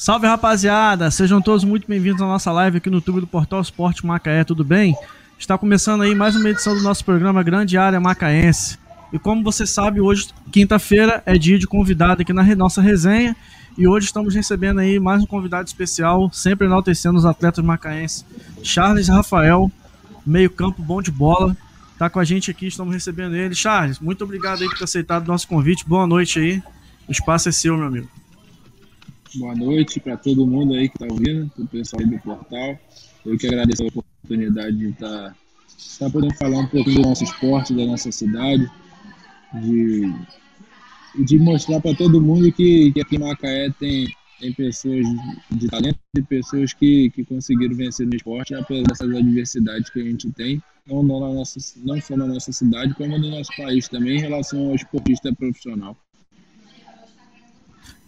Salve rapaziada, sejam todos muito bem-vindos à nossa live aqui no YouTube do Portal Esporte Macaé, tudo bem? Está começando aí mais uma edição do nosso programa Grande Área Macaense. E como você sabe, hoje, quinta-feira, é dia de convidado aqui na nossa resenha. E hoje estamos recebendo aí mais um convidado especial, sempre enaltecendo os atletas macaenses. Charles Rafael, meio campo bom de bola, tá com a gente aqui, estamos recebendo ele. Charles, muito obrigado aí por ter aceitado o nosso convite. Boa noite aí. O espaço é seu, meu amigo. Boa noite para todo mundo aí que está ouvindo, o pessoal aí do portal. Eu que agradeço a oportunidade de estar tá, tá podendo falar um pouco do nosso esporte, da nossa cidade, de, de mostrar para todo mundo que, que aqui em Macaé tem, tem pessoas de talento e pessoas que, que conseguiram vencer no esporte, apesar dessas adversidades que a gente tem, não, na nossa, não só na nossa cidade, como no nosso país também, em relação ao esportista profissional.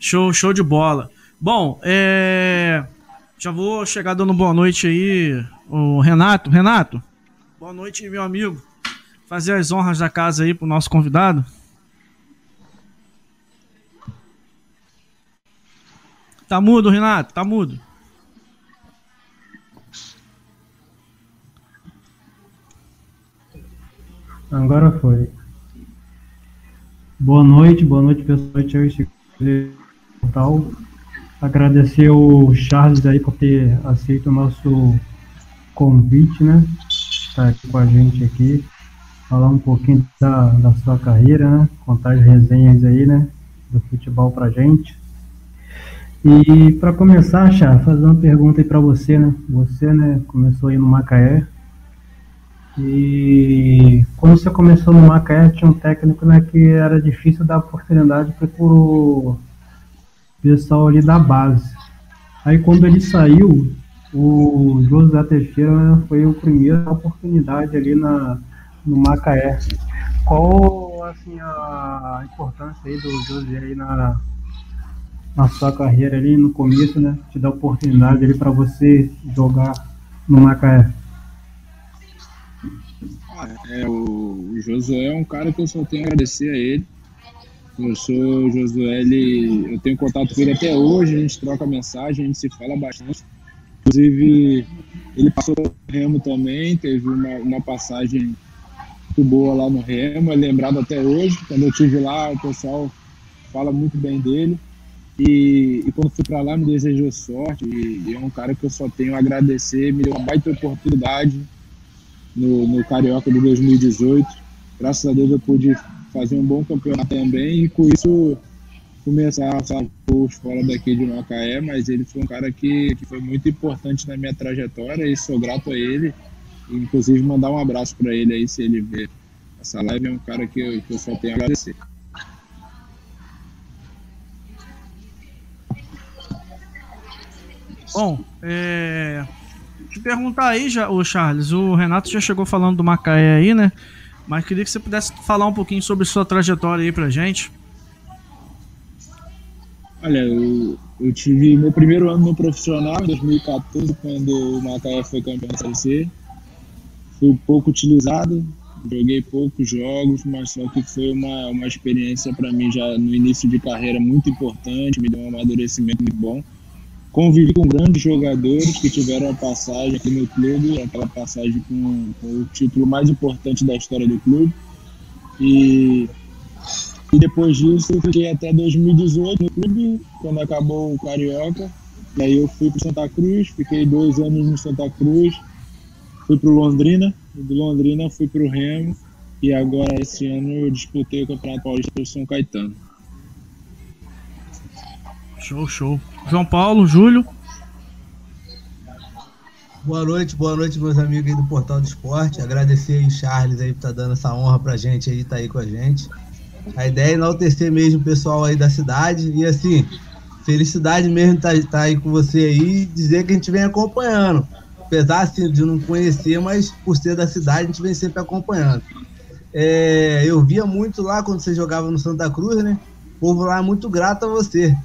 Show, show de bola. Bom, é... já vou chegar dando boa noite aí, o Renato. Renato, boa noite, meu amigo. Fazer as honras da casa aí pro nosso convidado. Tá mudo, Renato? Tá mudo. Agora foi. Boa noite, boa noite, pessoal tal. Agradecer o Charles aí por ter aceito o nosso convite, né? Estar aqui com a gente aqui, falar um pouquinho da, da sua carreira, né? Contar as resenhas aí, né? Do futebol pra gente. E para começar, Charles, fazer uma pergunta aí para você, né? Você, né, começou aí no Macaé. E quando você começou no Macaé, tinha um técnico, né, que era difícil dar oportunidade para o pessoal ali da base. Aí quando ele saiu, o José Teixeira foi o primeiro oportunidade ali na, no Macaé. Qual assim, a importância aí do José aí na, na sua carreira ali no começo, né? Te dar oportunidade ali para você jogar no Macaé. É, o, o Josué é um cara que eu só tenho a agradecer a ele eu sou o Josué, eu tenho contato com ele até hoje, a gente troca mensagem, a gente se fala bastante. Inclusive, ele passou no Remo também, teve uma, uma passagem muito boa lá no Remo, é lembrado até hoje. Quando eu estive lá, o pessoal fala muito bem dele. E, e quando fui para lá, me desejou sorte. E, e, é um cara que eu só tenho a agradecer, me deu uma baita oportunidade no, no Carioca de 2018. Graças a Deus eu pude fazer um bom campeonato também e com isso começar a fazer fora daqui de Macaé, mas ele foi um cara que, que foi muito importante na minha trajetória e sou grato a ele. inclusive mandar um abraço para ele aí se ele ver essa live, é um cara que eu, que eu só tenho a agradecer. Bom, é... te perguntar aí, já, o Charles, o Renato já chegou falando do Macaé aí, né? Mas queria que você pudesse falar um pouquinho sobre sua trajetória aí pra gente. Olha, eu, eu tive meu primeiro ano no profissional, em 2014, quando o Macaé foi campeão da C. Fui pouco utilizado, joguei poucos jogos, mas só que foi uma, uma experiência para mim já no início de carreira muito importante, me deu um amadurecimento muito bom convivi com grandes jogadores que tiveram a passagem aqui no clube, aquela passagem com, com, o título mais importante da história do clube. E, e depois disso eu fiquei até 2018 no clube, quando acabou o Carioca. E aí eu fui para Santa Cruz, fiquei dois anos no Santa Cruz, fui para Londrina, do Londrina fui para o Remo e agora esse ano eu disputei o Campeonato Paulista pelo São Caetano. Show, show. João Paulo, Júlio. Boa noite, boa noite, meus amigos aí do Portal do Esporte. Agradecer aí, Charles, aí, por estar tá dando essa honra pra gente aí, tá aí com a gente. A ideia é enaltecer mesmo o pessoal aí da cidade. E assim, felicidade mesmo estar tá, tá aí com você aí e dizer que a gente vem acompanhando. Apesar assim, de não conhecer, mas por ser da cidade, a gente vem sempre acompanhando. É, eu via muito lá quando você jogava no Santa Cruz, né? O povo lá é muito grato a você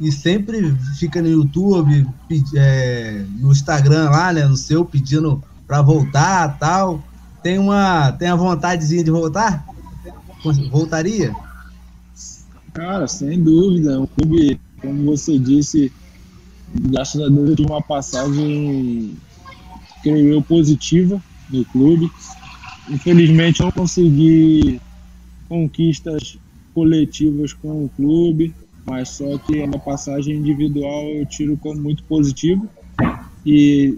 e sempre fica no YouTube, é, no Instagram lá, né, no seu, pedindo para voltar tal. Tem uma, tem a vontadezinha de voltar? Voltaria? Cara, sem dúvida. O clube, como você disse, graças a Deus eu tive uma passagem, creio eu, positiva no clube. Infelizmente não consegui conquistas coletivas com o clube, mas só que a passagem individual eu tiro como muito positivo e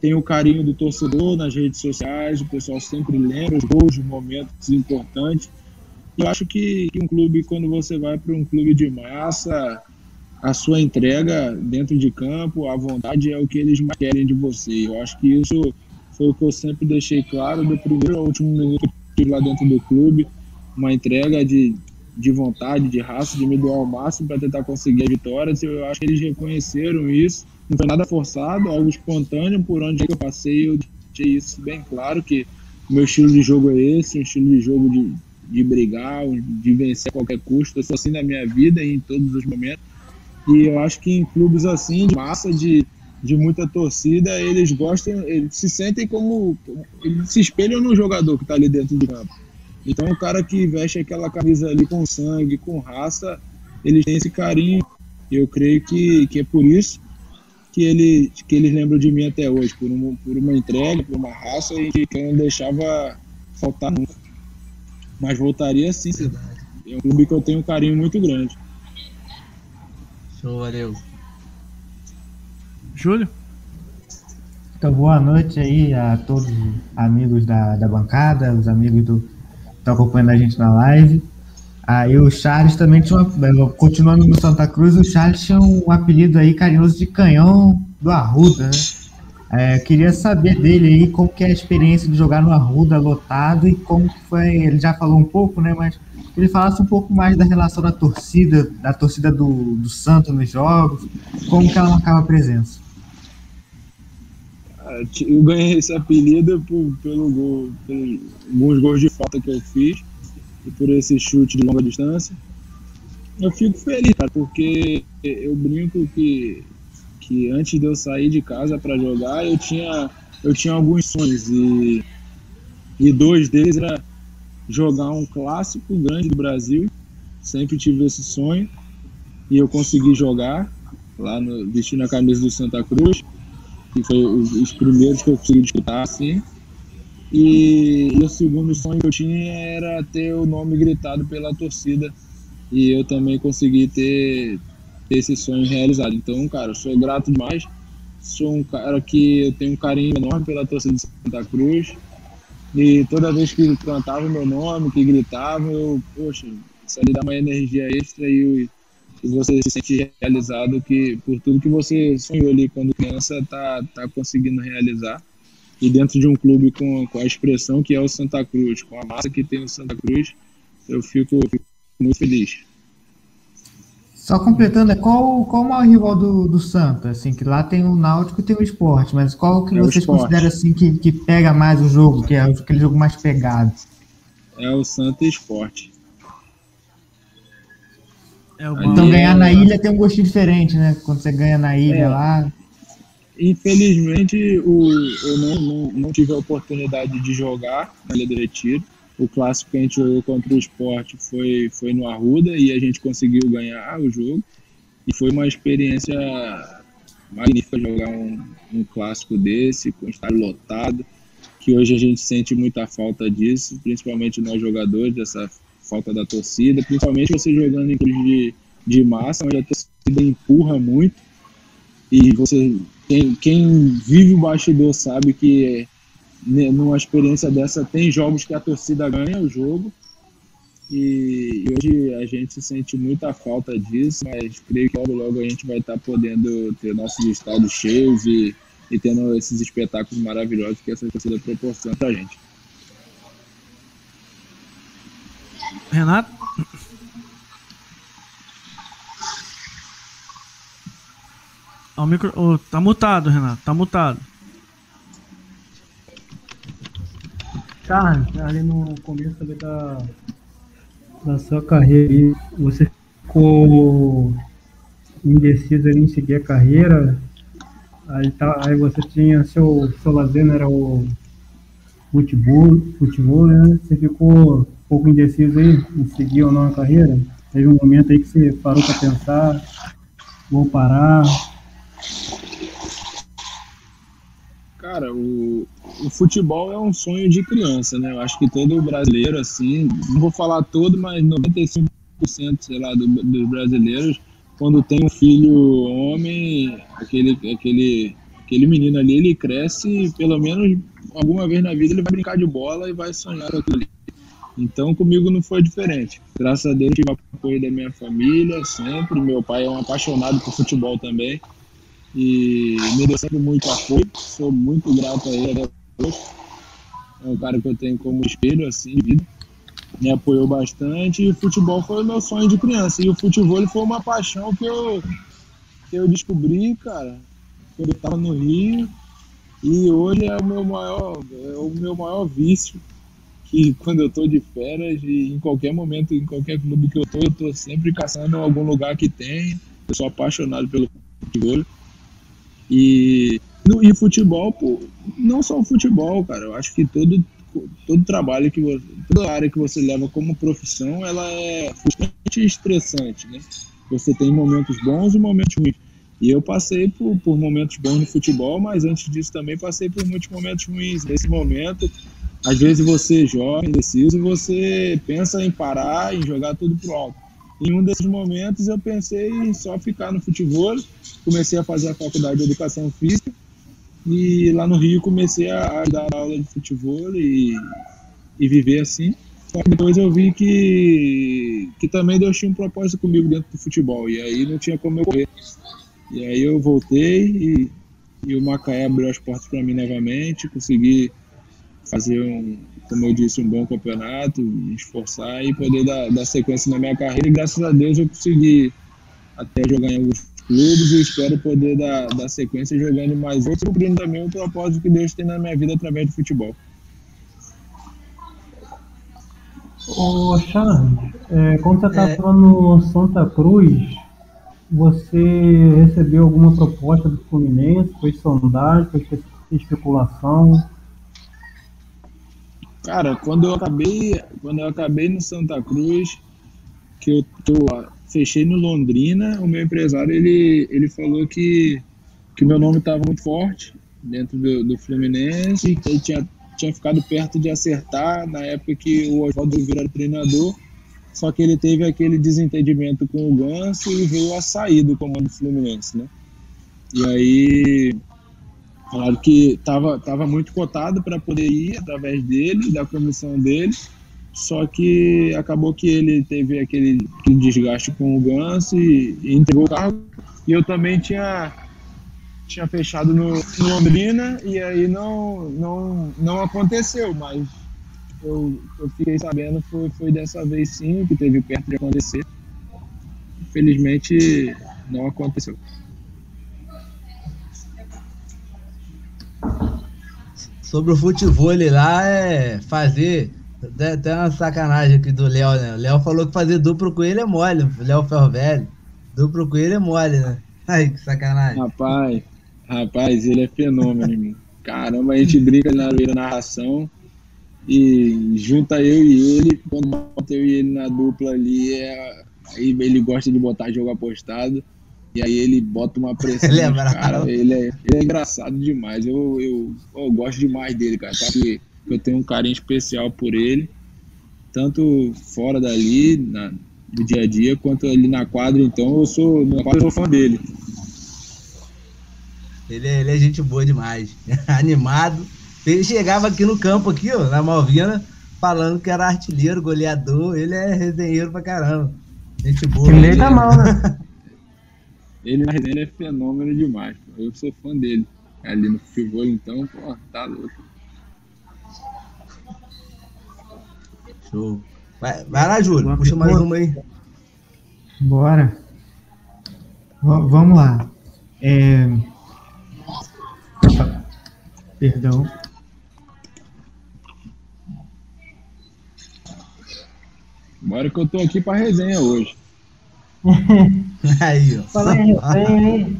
tenho o carinho do torcedor nas redes sociais, o pessoal sempre lembra os gols, os momentos importantes. Eu acho que, que um clube, quando você vai para um clube de massa, a sua entrega dentro de campo, a vontade é o que eles mais querem de você. Eu acho que isso foi o que eu sempre deixei claro do primeiro ao último minuto que eu lá dentro do clube, uma entrega de, de vontade, de raça, de me doar ao máximo para tentar conseguir a vitória. Eu acho que eles reconheceram isso. Não foi nada forçado, algo espontâneo. Por onde eu passei, eu deixei isso bem claro que o meu estilo de jogo é esse, um estilo de jogo de, de brigar, de vencer a qualquer custo. Eu sou assim na minha vida e em todos os momentos. E eu acho que em clubes assim, de massa, de, de muita torcida, eles gostam, eles se sentem como. Eles se espelham no jogador que está ali dentro do campo. Então o cara que veste aquela camisa ali com sangue, com raça, eles têm esse carinho. Eu creio que, que é por isso que, ele, que eles lembram de mim até hoje, por uma, por uma entrega, por uma raça e que eu não deixava faltar nunca. Mas voltaria sim, é um clube que eu tenho um carinho muito grande. Show, valeu. Júlio? Então, boa noite aí a todos os amigos da, da bancada, os amigos do, estão acompanhando a gente na live. Aí o Charles também tinha uma, continuando no Santa Cruz, o Charles tinha um apelido aí carinhoso de canhão do Arruda, né? É, queria saber dele aí como que é a experiência de jogar no Arruda lotado e como que foi, ele já falou um pouco, né, mas ele falasse um pouco mais da relação da torcida, da torcida do, do Santos nos jogos, como que ela marcava presença. Eu ganhei esse apelido por, pelo gol, por alguns gols de falta que eu fiz e por esse chute de longa distância. Eu fico feliz, cara, porque eu brinco que, que antes de eu sair de casa para jogar, eu tinha, eu tinha alguns sonhos e, e dois deles era jogar um clássico grande do Brasil. Sempre tive esse sonho e eu consegui jogar lá no, vestindo a camisa do Santa Cruz, que foi os, os primeiros que eu consegui disputar assim. E, e, o segundo sonho que eu tinha era ter o nome gritado pela torcida e eu também consegui ter, ter esse sonho realizado. Então, cara, eu sou grato demais. Sou um cara que eu tenho um carinho enorme pela torcida de Santa Cruz. E toda vez que cantava o meu nome, que gritava, eu, poxa, isso ali dá uma energia extra e, e você se sente realizado que por tudo que você sonhou ali quando criança, tá, tá conseguindo realizar. E dentro de um clube com, com a expressão que é o Santa Cruz, com a massa que tem o Santa Cruz, eu fico, fico muito feliz. Só completando, é qual, qual o maior rival do, do Santa? Assim, que lá tem o Náutico e tem o esporte, mas qual que é vocês consideram assim que, que pega mais o jogo, que é aquele jogo mais pegado? É o Santa Esporte. É então ganhar na ilha tem um gostinho diferente, né? Quando você ganha na ilha é. lá. Infelizmente, o, eu não, não, não, tive a oportunidade de jogar na Ilha do Retiro o clássico que a gente jogou contra o esporte foi, foi no Arruda e a gente conseguiu ganhar o jogo. E foi uma experiência magnífica jogar um, um clássico desse, com estádio lotado, que hoje a gente sente muita falta disso, principalmente nós jogadores, dessa falta da torcida, principalmente você jogando em clube de, de massa, onde a torcida empurra muito. E você, quem, quem vive o bastidor sabe que né, numa experiência dessa, tem jogos que a torcida ganha o jogo. E hoje a gente sente muita falta disso, mas creio que logo, logo a gente vai estar podendo ter nossos estados cheios e, e tendo esses espetáculos maravilhosos que essa torcida proporciona pra gente. Renato? O micro... Oh, tá mutado, Renato. Tá mutado. Charles, ali no começo ali da, da sua carreira, você ficou indeciso em seguir a carreira, aí, tá, aí você tinha seu, seu lazer, né, era o futebol, futebol, né? Você ficou pouco indeciso aí em seguir ou não a carreira? Teve um momento aí que você parou para pensar, vou parar, Cara, o, o futebol é um sonho de criança, né? Eu acho que todo brasileiro, assim, não vou falar todo, mas 95%, sei lá, do, dos brasileiros, quando tem um filho homem, aquele, aquele, aquele menino ali, ele cresce, pelo menos alguma vez na vida, ele vai brincar de bola e vai sonhar com aquilo ali. Então, comigo não foi diferente. Graças a Deus, tive apoio da minha família, sempre. Meu pai é um apaixonado por futebol também e me deu sempre muito apoio. Sou muito grato a ele até hoje. É um cara que eu tenho como espelho assim de vida. Me apoiou bastante e o futebol foi o meu sonho de criança. E o futebol foi uma paixão que eu, que eu descobri, cara, quando eu estava no Rio. E hoje é o meu maior, é o meu maior vício. Que quando eu estou de férias e em qualquer momento, em qualquer clube que eu estou, eu estou sempre caçando algum lugar que tem. Eu sou apaixonado pelo futebol. E, no, e futebol, pô, não só o futebol, cara, eu acho que todo, todo trabalho que você, toda área que você leva como profissão, ela é bastante estressante, né? Você tem momentos bons e momentos ruins. E eu passei por, por momentos bons no futebol, mas antes disso também passei por muitos momentos ruins. Nesse momento, às vezes você joga indeciso e você pensa em parar, em jogar tudo pro alto. Em um desses momentos eu pensei em só ficar no futebol, comecei a fazer a faculdade de educação física e lá no Rio comecei a, dar aula de futebol e, e viver assim. Só que depois eu vi que, que também Deus tinha um propósito comigo dentro do futebol e aí não tinha como eu correr. E aí eu voltei e, e o Macaé abriu as portas para mim novamente, consegui fazer um, como eu disse, um bom campeonato, me esforçar e poder dar, dar sequência na minha carreira. E graças a Deus eu consegui até jogar em alguns clubes e espero poder dar, dar sequência jogando mais outros, cumprindo também o propósito que Deus tem na minha vida através do futebol. Ô Charles, é, quando você estava é... no Santa Cruz, você recebeu alguma proposta do Fluminense? Foi sondagem, foi especulação? Cara, quando eu acabei, quando eu acabei no Santa Cruz, que eu tô, fechei no Londrina, o meu empresário ele, ele falou que que meu nome estava muito forte dentro do, do Fluminense, que ele tinha, tinha ficado perto de acertar na época que o Oswaldo era treinador, só que ele teve aquele desentendimento com o Ganso e veio a sair do comando do Fluminense, né? E aí Falaram que estava tava muito cotado para poder ir através dele, da comissão dele, só que acabou que ele teve aquele, desgaste com o Ganso e, e, entregou o cargo. E eu também tinha, tinha fechado no, no Londrina e aí não, não, não aconteceu, mas eu, eu fiquei sabendo foi, foi dessa vez sim, que teve perto de acontecer. Infelizmente não aconteceu. Sobre o futebol lá é fazer. Tem uma sacanagem aqui do Léo, né? O Léo falou que fazer duplo com ele é mole, o Léo Ferro Velho. Duplo com ele é mole, né? Ai, que sacanagem. Rapaz, rapaz, ele é fenômeno, irmão. Caramba, a gente brinca na narração e junta eu e ele, quando bota eu e ele na dupla ali, é, aí ele gosta de botar jogo apostado. E aí ele bota uma pressão. ele, é cara, ele, é, ele é engraçado demais. Eu, eu, eu gosto demais dele, cara. Tá? Eu tenho um carinho especial por ele. Tanto fora dali, na, no dia a dia, quanto ali na quadra. Então eu sou, na quadra, eu sou fã dele. Ele é, ele é gente boa demais. Animado. Ele chegava aqui no campo, aqui, ó, na Malvina, falando que era artilheiro, goleador. Ele é resenheiro pra caramba. Gente boa. Que meio tá mal, né? Ele na resenha é fenômeno demais. Pô. Eu sou fã dele. Ali no futebol, então, pô, tá louco. Show. Vai, vai lá, Júlio. Puxa mais uma aí. Bora. V vamos lá. É... Perdão. Bora que eu tô aqui pra resenha hoje. aí, ó. Fala em resenha aí.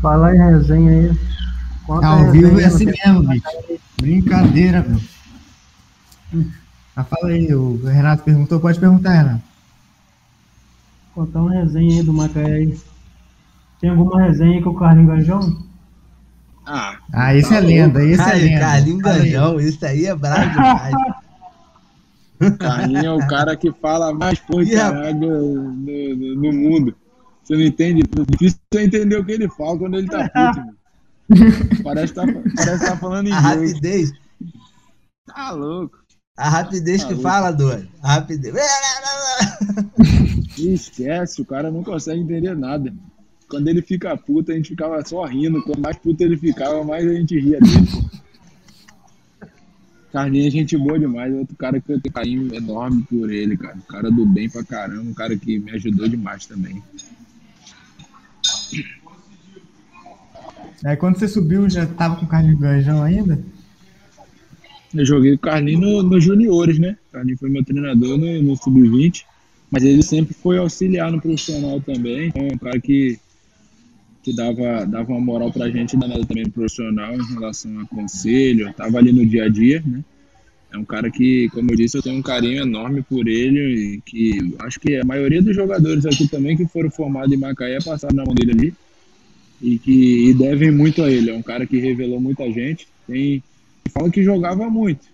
Fala em resenha aí. Conta Ao vivo é assim mesmo, bicho. Brincadeira, meu. Ah, fala aí, o Renato perguntou, pode perguntar, Renato. Contar uma resenha aí do Macaé aí. Tem alguma resenha aí com o Carlinhos Gajão? Ah, ah esse tá é lenda, esse é lenda. Carlinho Ganjão, isso aí é brabo demais. Carlinho é o cara que fala mais porra de no, no, no, mundo. Você não entende? É difícil você entender o que ele fala quando ele tá puto, mano. Parece que tá, parece tá falando inglês. A rapidez. Tá louco. A rapidez tá que louco. fala, doido. A rapidez. Esquece, o cara não consegue entender nada. Quando ele fica puto, a gente ficava só rindo. Quanto mais puto ele ficava, mais a gente ria dele. Carlinhos é gente boa demais. Outro cara que eu tenho carinho enorme por ele, cara. Um cara do bem pra caramba. Um cara que me ajudou demais também. Aí quando você subiu, já tava com o Carlinhos Ganjão ainda? Eu joguei com o Carlinhos nos no juniores, né? O Carlinhos foi meu treinador no, no Sub-20. Mas ele sempre foi auxiliar no profissional também. Então, é um cara que, que dava, dava uma moral pra gente danada também profissional em relação a conselho. Tava ali no dia a dia, né? É um cara que, como eu disse, eu tenho um carinho enorme por ele e que acho que a maioria dos jogadores aqui também que foram formados em Macaé passaram na mão dele ali e que e devem muito a ele. É um cara que revelou muita gente. Tem, fala que jogava muito.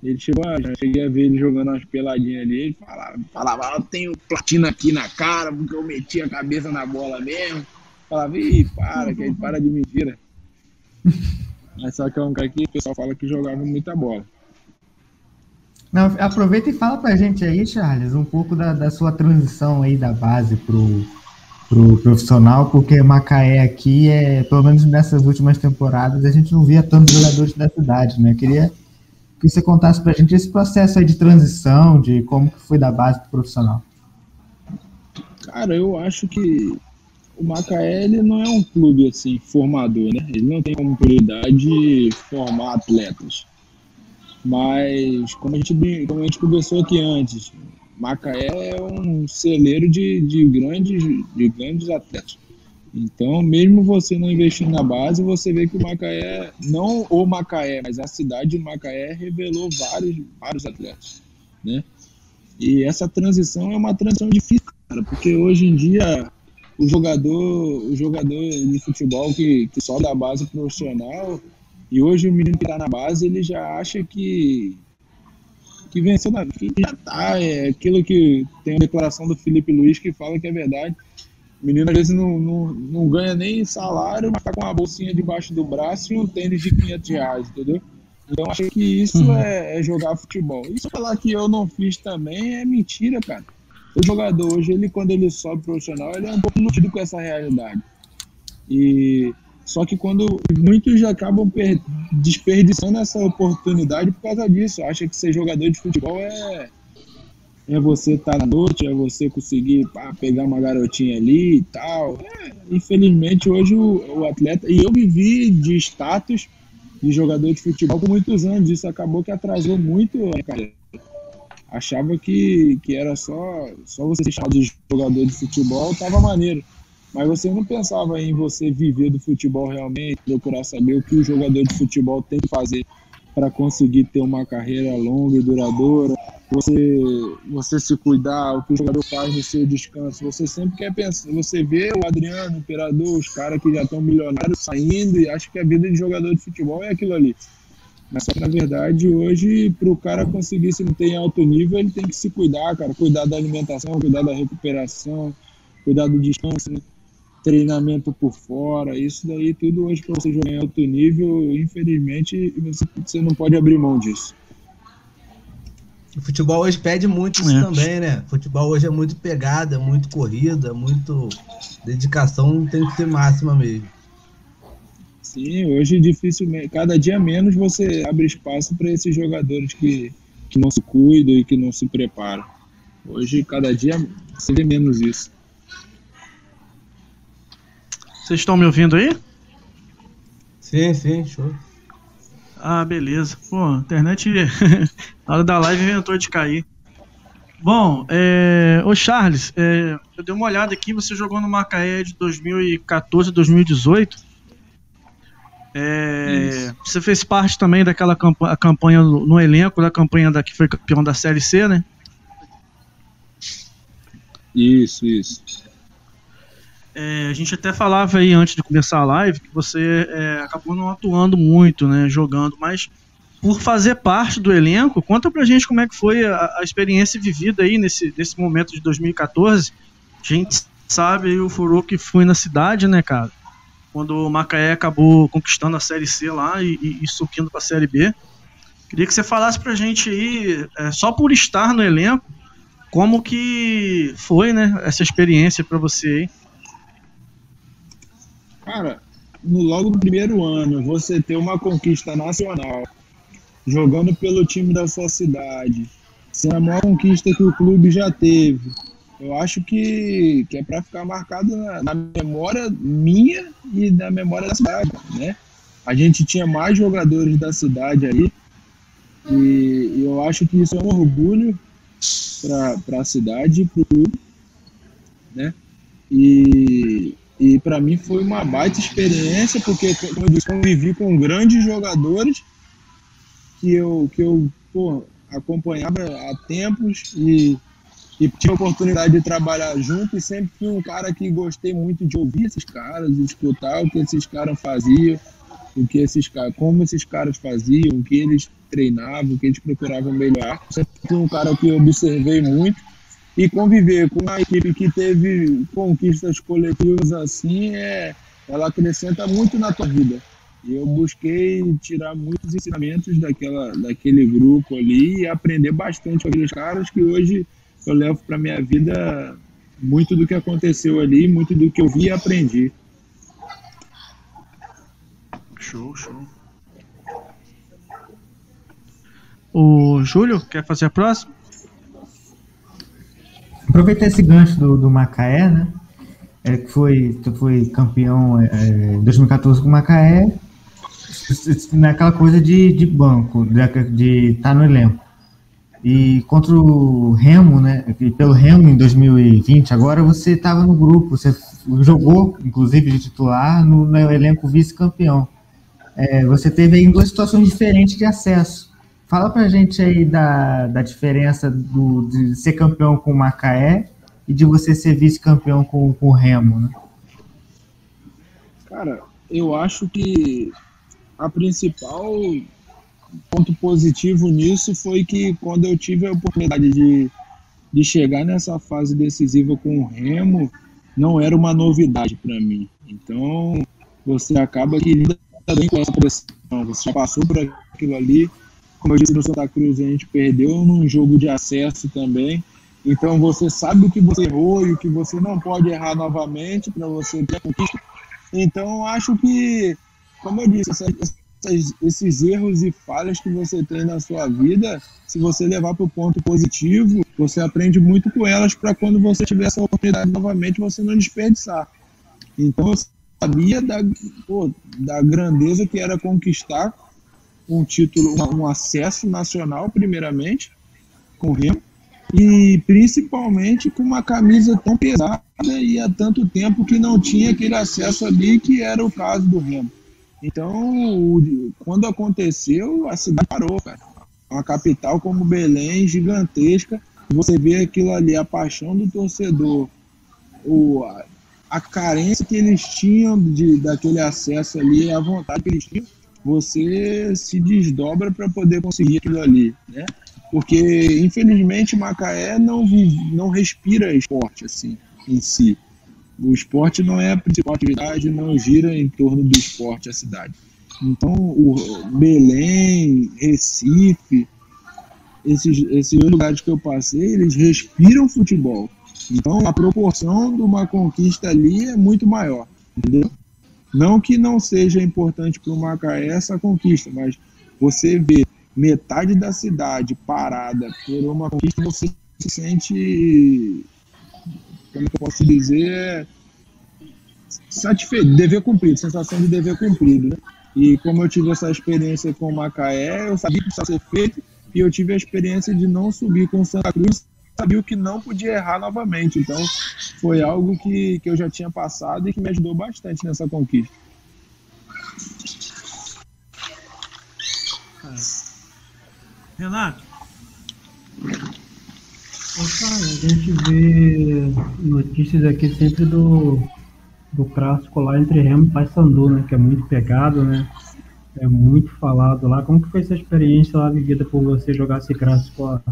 Ele chegou a, já cheguei a ver ele jogando umas peladinhas ali. Ele falava, falava, ah, eu tenho platina aqui na cara, porque eu meti a cabeça na bola mesmo. Falava, ih, para, que ele para de mentira. Mas só que é um cara que o pessoal fala que jogava muita bola. Não, aproveita e fala pra gente aí, Charles, um pouco da, da sua transição aí da base pro, pro profissional, porque Macaé aqui é, pelo menos nessas últimas temporadas, a gente não via tantos jogadores da cidade, né? Eu queria que você contasse para a gente esse processo aí de transição, de como que foi da base para profissional. Cara, eu acho que o Macaé ele não é um clube assim formador, né? Ele não tem como prioridade formar atletas. Mas como a gente, como a gente conversou aqui antes, Macaé é um celeiro de, de, grandes, de grandes atletas. Então, mesmo você não investindo na base, você vê que o Macaé, não o Macaé, mas a cidade de Macaé revelou vários, vários atletas, né? E essa transição é uma transição difícil, cara, porque hoje em dia o jogador, o jogador de futebol que, que só da base profissional, e hoje o menino que está na base, ele já acha que que venceu na vida, já tá, é aquilo que tem a declaração do Felipe Luiz que fala que é verdade o menino às vezes não, não, não ganha nem salário, mas tá com uma bolsinha debaixo do braço e um tênis de 500 reais, entendeu? Então acho que isso uhum. é, é, jogar futebol. Isso falar que eu não fiz também é mentira, cara. O jogador hoje, ele quando ele sobe profissional, ele é um pouco iludido com essa realidade. E só que quando muitos acabam desperdiçando essa oportunidade por causa disso, acha que ser jogador de futebol é é você estar tá na noite, é você conseguir pá, pegar uma garotinha ali e tal. É, infelizmente, hoje o, o, atleta. E eu vivi de status de jogador de futebol por muitos anos. Isso acabou que atrasou muito a carreira. Achava que, que era só, só você ser de jogador de futebol, tava maneiro. Mas você não pensava em você viver do futebol realmente, procurar saber o que o jogador de futebol tem que fazer para conseguir ter uma carreira longa e duradoura, você, você se cuidar, o que o jogador faz no seu descanso. Você sempre quer pensar, você vê o Adriano, o Imperador, os caras que já estão milionários saindo e acha que a vida de jogador de futebol é aquilo ali. Mas só que, na verdade, hoje, para o cara conseguir se manter em alto nível, ele tem que se cuidar, cara. Cuidar da alimentação, cuidar da recuperação, cuidar do descanso, né? treinamento por fora. Isso daí, tudo hoje, para você jogar em alto nível, infelizmente, você, você não pode abrir mão disso. O futebol hoje pede muito isso é. também, né? O futebol hoje é muito pegada, muito corrida, muito dedicação tem que ser máxima mesmo. Sim, hoje dificilmente, cada dia menos você abre espaço para esses jogadores que, que não se cuidam e que não se preparam. Hoje, cada dia você vê menos isso. Vocês estão me ouvindo aí? Sim, sim, show. Ah, beleza. Pô, a internet na hora da live inventou de cair. Bom, é... ô Charles, é... eu dei uma olhada aqui, você jogou no Macaé de 2014 a 2018. É... Você fez parte também daquela campanha, campanha no, no, elenco da campanha da que foi campeão da Série C, né? Isso, isso. É, a gente até falava aí antes de começar a live que você é, acabou não atuando muito, né, jogando, mas por fazer parte do elenco, conta pra gente como é que foi a, a experiência vivida aí nesse, nesse momento de 2014. A gente sabe o furor que foi na cidade, né, cara? Quando o Macaé acabou conquistando a Série C lá e, e, e subindo pra Série B. Queria que você falasse pra gente aí, é, só por estar no elenco, como que foi, né, essa experiência para você aí? Cara, no, logo no primeiro ano, você ter uma conquista nacional, jogando pelo time da sua cidade, sendo a maior conquista que o clube já teve, eu acho que, que é para ficar marcado na, na, memória minha e na memória da cidade, né? A gente tinha mais jogadores da cidade aí e, eu acho que isso é um orgulho para a cidade e para o clube, né? E, e para mim foi uma baita experiência, porque, como eu disse, convivi com grandes jogadores que eu, que eu pô, acompanhava há tempos e, e tive a oportunidade de trabalhar junto e sempre fui um cara que gostei muito de ouvir esses caras, de escutar o que esses caras faziam, o que esses como esses caras faziam, o que eles treinavam, o que eles procuravam melhorar. Sempre fui um cara que observei muito e conviver com uma equipe que teve conquistas coletivas assim é ela acrescenta muito na tua vida. E eu busquei tirar muitos ensinamentos daquela, daquele grupo ali e aprender bastante com aqueles caras que hoje eu levo para minha vida muito do que aconteceu ali, muito do que eu vi e aprendi. Show, show. O Júlio, quer fazer a próxima? Aproveitar esse gancho do, do Macaé, né? É, que foi, foi campeão é, em 2014 com o Macaé, naquela coisa de, de banco, de estar tá no elenco. E contra o Remo, né? Pelo Remo em 2020, agora você estava no grupo, você jogou, inclusive, de titular no, no elenco vice-campeão. É, você teve aí duas situações diferentes de acesso. Fala pra gente aí da, da diferença do, de ser campeão com o Macaé e de você ser vice-campeão com, com o Remo, né? Cara, eu acho que a principal ponto positivo nisso foi que quando eu tive a oportunidade de, de chegar nessa fase decisiva com o Remo, não era uma novidade para mim. Então, você acaba que lida bem com essa pressão. Você já passou por aquilo ali. Como eu disse no Santa Cruz, a gente perdeu num jogo de acesso também. Então, você sabe o que você errou e o que você não pode errar novamente para você ter a conquista. Então, acho que, como eu disse, essa, esses erros e falhas que você tem na sua vida, se você levar para o ponto positivo, você aprende muito com elas para quando você tiver essa oportunidade novamente, você não desperdiçar. Então eu sabia da, pô, da grandeza que era conquistar um título, um, um acesso nacional, primeiramente, com o Remo, e principalmente com uma camisa tão pesada e há tanto tempo que não tinha aquele acesso ali, que era o caso do Remo. Então, quando aconteceu, a cidade parou, cara. Uma capital como Belém, gigantesca, você vê aquilo ali, a paixão do torcedor, o, a, a carência que eles tinham de, daquele acesso ali, a vontade que eles tinham, você se desdobra para poder conseguir aquilo ali, né? Porque, infelizmente, Macaé não, vive, não respira esporte assim, em si. O esporte não é a principal atividade, não gira em torno do esporte a cidade. Então, o Belém, Recife, esses, esses lugares que eu passei, eles respiram futebol. Então, a proporção de uma conquista ali é muito maior, entendeu? Não que não seja importante para o Macaé essa conquista, mas você vê metade da cidade parada por uma conquista, você se sente como posso dizer, é satisfeito, dever cumprido, sensação de dever cumprido, né? E como eu tive essa experiência com o Macaé, eu sabia que precisava ser feito e eu tive a experiência de não subir com o Santa Cruz, sabia que não podia errar novamente. Então, foi algo que, que eu já tinha passado e que me ajudou bastante nessa conquista. Renato? A gente vê notícias aqui sempre do, do clássico lá entre Remo e Paysandu, né? Que é muito pegado, né? É muito falado lá. Como que foi essa experiência lá vivida por você jogar esse clássico lá?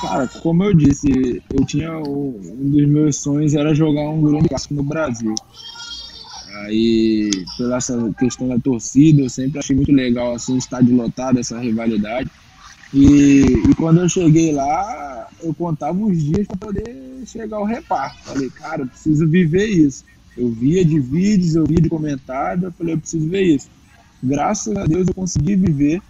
Cara, como eu disse, eu tinha um dos meus sonhos era jogar um grande clássico no Brasil. Aí, pela essa questão da torcida, eu sempre achei muito legal assim, estádio lotado, essa rivalidade. E, e quando eu cheguei lá, eu contava os dias para poder chegar ao reparto. Falei, cara, eu preciso viver isso. Eu via de vídeos, eu via de comentário, eu falei, eu preciso ver isso. Graças a Deus eu consegui viver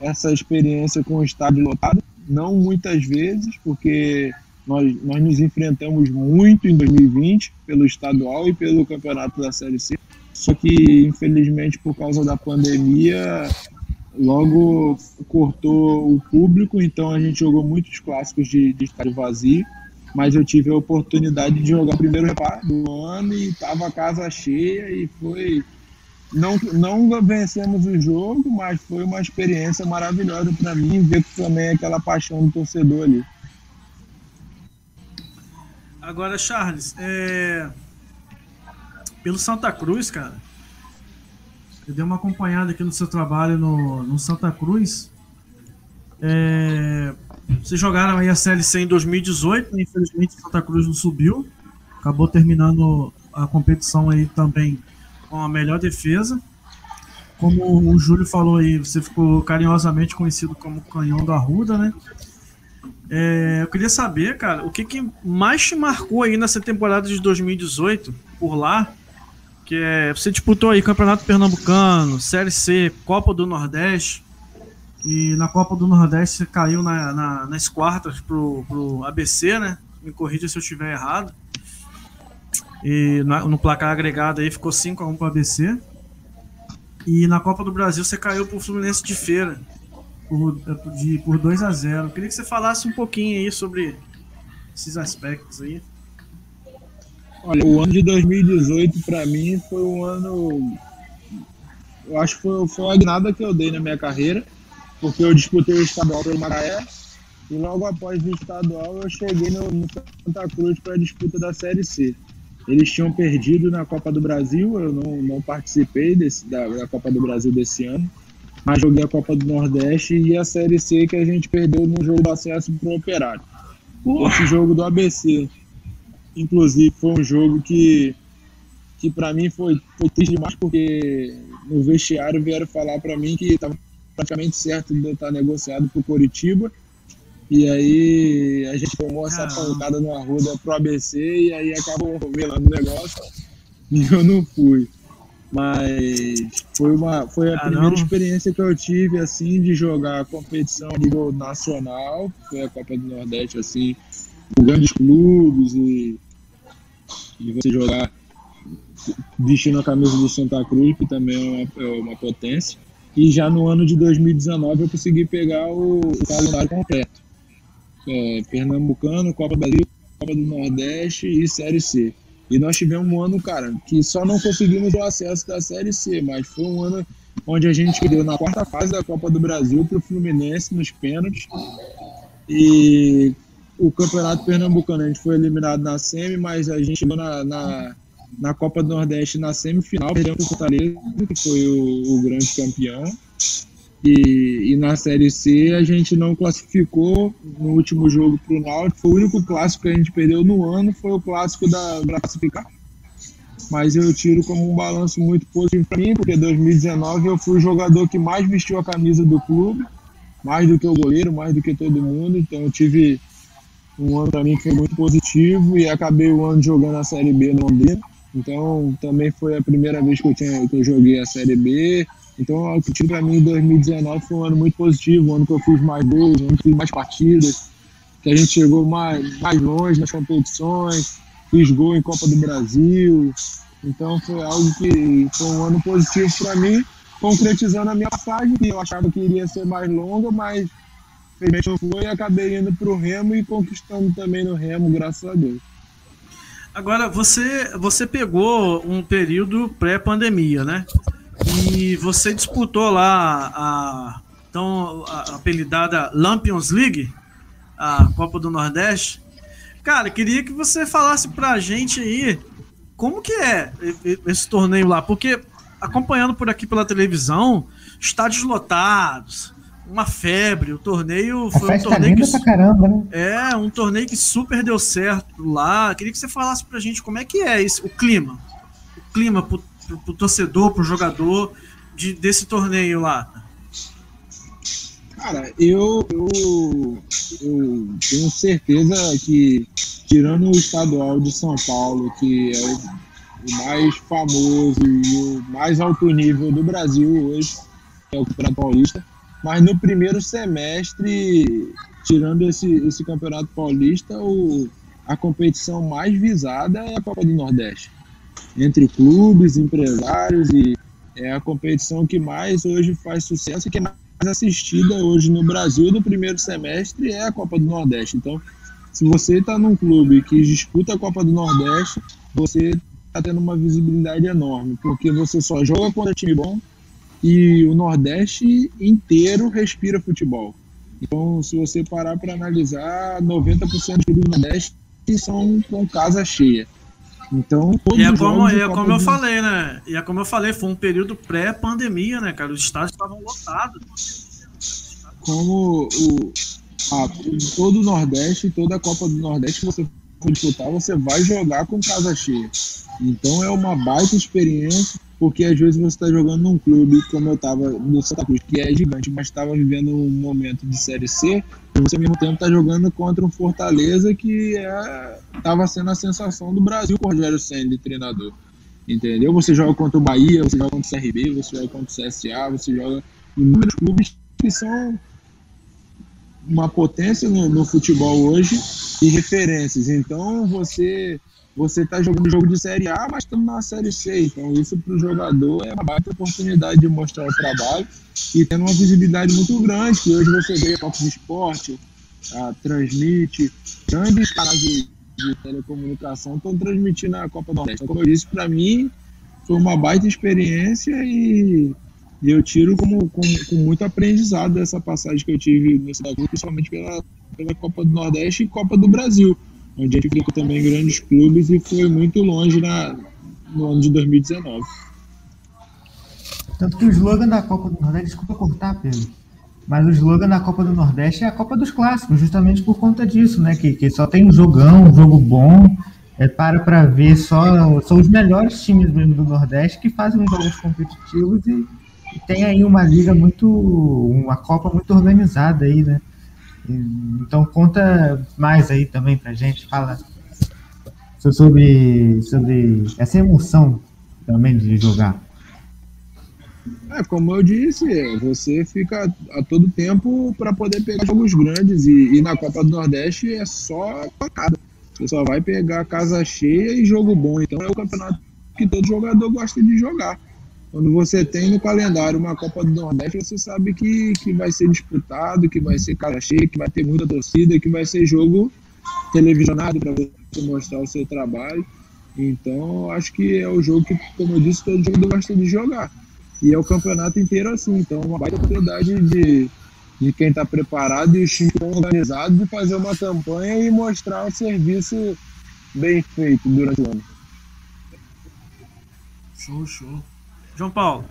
essa experiência com o estádio lotado, não muitas vezes, porque nós, nós nos enfrentamos muito em 2020 pelo estadual e pelo campeonato da Série C. Só que, infelizmente, por causa da pandemia, logo cortou o público, então a gente jogou muitos clássicos de, de estádio vazio mas eu tive a oportunidade de jogar o primeiro reparo do ano e estava a casa cheia e foi. Não, não vencemos o jogo, mas foi uma experiência maravilhosa para mim ver também aquela paixão do torcedor ali. Agora, Charles, é... pelo Santa Cruz, cara, eu dei uma acompanhada aqui no seu trabalho no, no Santa Cruz. É... Vocês jogaram aí a Série C em 2018, né? infelizmente Santa Cruz não subiu. Acabou terminando a competição aí também com a melhor defesa. Como o Júlio falou aí, você ficou carinhosamente conhecido como Canhão da Ruda, né? É, eu queria saber, cara, o que, que mais te marcou aí nessa temporada de 2018 por lá? Que é, você disputou aí Campeonato Pernambucano, Série C, Copa do Nordeste. E na Copa do Nordeste você caiu na, na, nas quartas pro, pro ABC, né? Me corrija se eu estiver errado. E no placar agregado aí ficou 5x1 pro ABC. E na Copa do Brasil você caiu pro Fluminense de Feira por, de, por 2 a 0 Queria que você falasse um pouquinho aí sobre esses aspectos aí. Olha, o ano de 2018 para mim foi um ano. Eu acho que foi, foi a guinada que eu dei na minha carreira porque eu disputei o estadual pelo Macaé e logo após o estadual eu cheguei no, no Santa Cruz para a disputa da Série C. Eles tinham perdido na Copa do Brasil, eu não, não participei desse, da, da Copa do Brasil desse ano, mas joguei a Copa do Nordeste e a Série C que a gente perdeu no jogo do acesso para o Operário. Esse jogo do ABC, inclusive, foi um jogo que, que para mim foi, foi triste demais, porque no vestiário vieram falar para mim que estava praticamente certo de eu estar negociado para o Coritiba. E aí a gente tomou essa pancada no Arruda pro ABC e aí acabou velando o negócio e eu não fui. Mas foi, uma, foi a primeira experiência que eu tive assim de jogar competição a nível nacional, foi a Copa do Nordeste, assim, com grandes clubes e, e você jogar vestindo a camisa do Santa Cruz, que também é uma, é uma potência. E já no ano de 2019 eu consegui pegar o, o calendário completo. É, Pernambucano, Copa do Brasil, Copa do Nordeste e Série C. E nós tivemos um ano, cara, que só não conseguimos o acesso da Série C, mas foi um ano onde a gente perdeu na quarta fase da Copa do Brasil para o Fluminense nos pênaltis. E o Campeonato Pernambucano a gente foi eliminado na semi, mas a gente chegou na, na na Copa do Nordeste na semifinal, perdemos o Fortaleza, que foi o, o grande campeão. E, e, na Série C a gente não classificou no último jogo para o Náutico. Foi o único clássico que a gente perdeu no ano, foi o clássico da classificar. Mas eu tiro como um balanço muito positivo para mim, porque 2019 eu fui o jogador que mais vestiu a camisa do clube, mais do que o goleiro, mais do que todo mundo. Então eu tive um ano para mim que foi muito positivo e acabei o ano jogando a Série B no Londrina. Então, também foi a primeira vez que eu, tinha, que eu joguei a Série B. Então, o time para mim em 2019 foi um ano muito positivo, um ano que eu fiz mais gols, um ano que fiz mais partidas, que a gente chegou mais, mais longe nas competições, fiz gol em Copa do Brasil. Então, foi algo que foi um ano positivo para mim, concretizando a minha passagem, que eu achava que iria ser mais longa, mas infelizmente não foi e acabei indo para o Remo e conquistando também no Remo, graças a Deus. Agora, você, você pegou um período pré-pandemia, né? E você disputou lá a tão a, apelidada Lampions League, a Copa do Nordeste. Cara, queria que você falasse pra gente aí como que é esse torneio lá, porque acompanhando por aqui pela televisão, estádios lotados, uma febre, o torneio foi um torneio que caramba, né? É, um torneio que super deu certo lá. Queria que você falasse pra gente como é que é esse, o clima. O clima pro, pro, pro torcedor, pro jogador de, desse torneio lá. Cara, eu, eu, eu tenho certeza que, tirando o estadual de São Paulo, que é o, o mais famoso e o mais alto nível do Brasil hoje, que é o Campeonato Paulista, mas no primeiro semestre, tirando esse, esse Campeonato Paulista, o, a competição mais visada é a Copa do Nordeste. Entre clubes, empresários, e é a competição que mais hoje faz sucesso e que é mais assistida hoje no Brasil no primeiro semestre é a Copa do Nordeste. Então, se você está num clube que disputa a Copa do Nordeste, você está tendo uma visibilidade enorme, porque você só joga contra time bom e o Nordeste inteiro respira futebol. Então, se você parar para analisar, 90% dos clubes do Nordeste são com casa cheia. Então, e é como, e é como eu falei, né? E é como eu falei, foi um período pré-pandemia, né, cara? Os estádios estavam lotados. Como o, a, todo o Nordeste, toda a Copa do Nordeste que você for disputar, você vai jogar com casa cheia. Então é uma baita experiência, porque às vezes você está jogando num clube, como eu estava no Santa Cruz, que é gigante, mas estava vivendo um momento de Série C, e você ao mesmo tempo está jogando contra um Fortaleza que estava é, sendo a sensação do Brasil com o Rogério Senna, treinador. Entendeu? Você joga contra o Bahia, você joga contra o CRB, você joga contra o CSA, você joga em muitos clubes que são uma potência no, no futebol hoje e referências. Então você você está jogando jogo de Série A, mas estamos na Série C. Então, isso para o jogador é uma baita oportunidade de mostrar o trabalho e tendo uma visibilidade muito grande, que hoje você vê a Fox Esporte, a transmite, grandes canais de, de telecomunicação estão transmitindo a Copa do Nordeste. Então, como eu disse, para mim foi uma baita experiência e, e eu tiro como, com muito aprendizado dessa passagem que eu tive nesse Cidade, principalmente pela, pela Copa do Nordeste e Copa do Brasil onde ele ficou também em grandes clubes e foi muito longe na, no ano de 2019. Tanto que o slogan da Copa do Nordeste, desculpa cortar, Pedro, mas o slogan da Copa do Nordeste é a Copa dos Clássicos, justamente por conta disso, né? Que, que só tem um jogão, um jogo bom, é, para para ver só são os melhores times mesmo do Nordeste que fazem jogos competitivos e, e, tem aí uma liga muito, uma Copa muito organizada aí, né? Então conta mais aí também pra gente, fala sobre, sobre essa emoção também de jogar. É, como eu disse, você fica a todo tempo para poder pegar jogos grandes e, e, na Copa do Nordeste é só pancada. Você só vai pegar casa cheia e jogo bom. Então é o campeonato que todo jogador gosta de jogar. Quando você tem no calendário uma Copa do Nordeste, você sabe que, que vai ser disputado, que vai ser cara cheia, que vai ter muita torcida, que vai ser jogo televisionado para você mostrar o seu trabalho. Então, acho que é o jogo que, como eu disse, todo jogador gosta de jogar. E é o campeonato inteiro assim. Então, uma baita oportunidade de, de quem está preparado e o time organizado de fazer uma campanha e mostrar o serviço bem feito durante o ano. Show, show. João Paulo.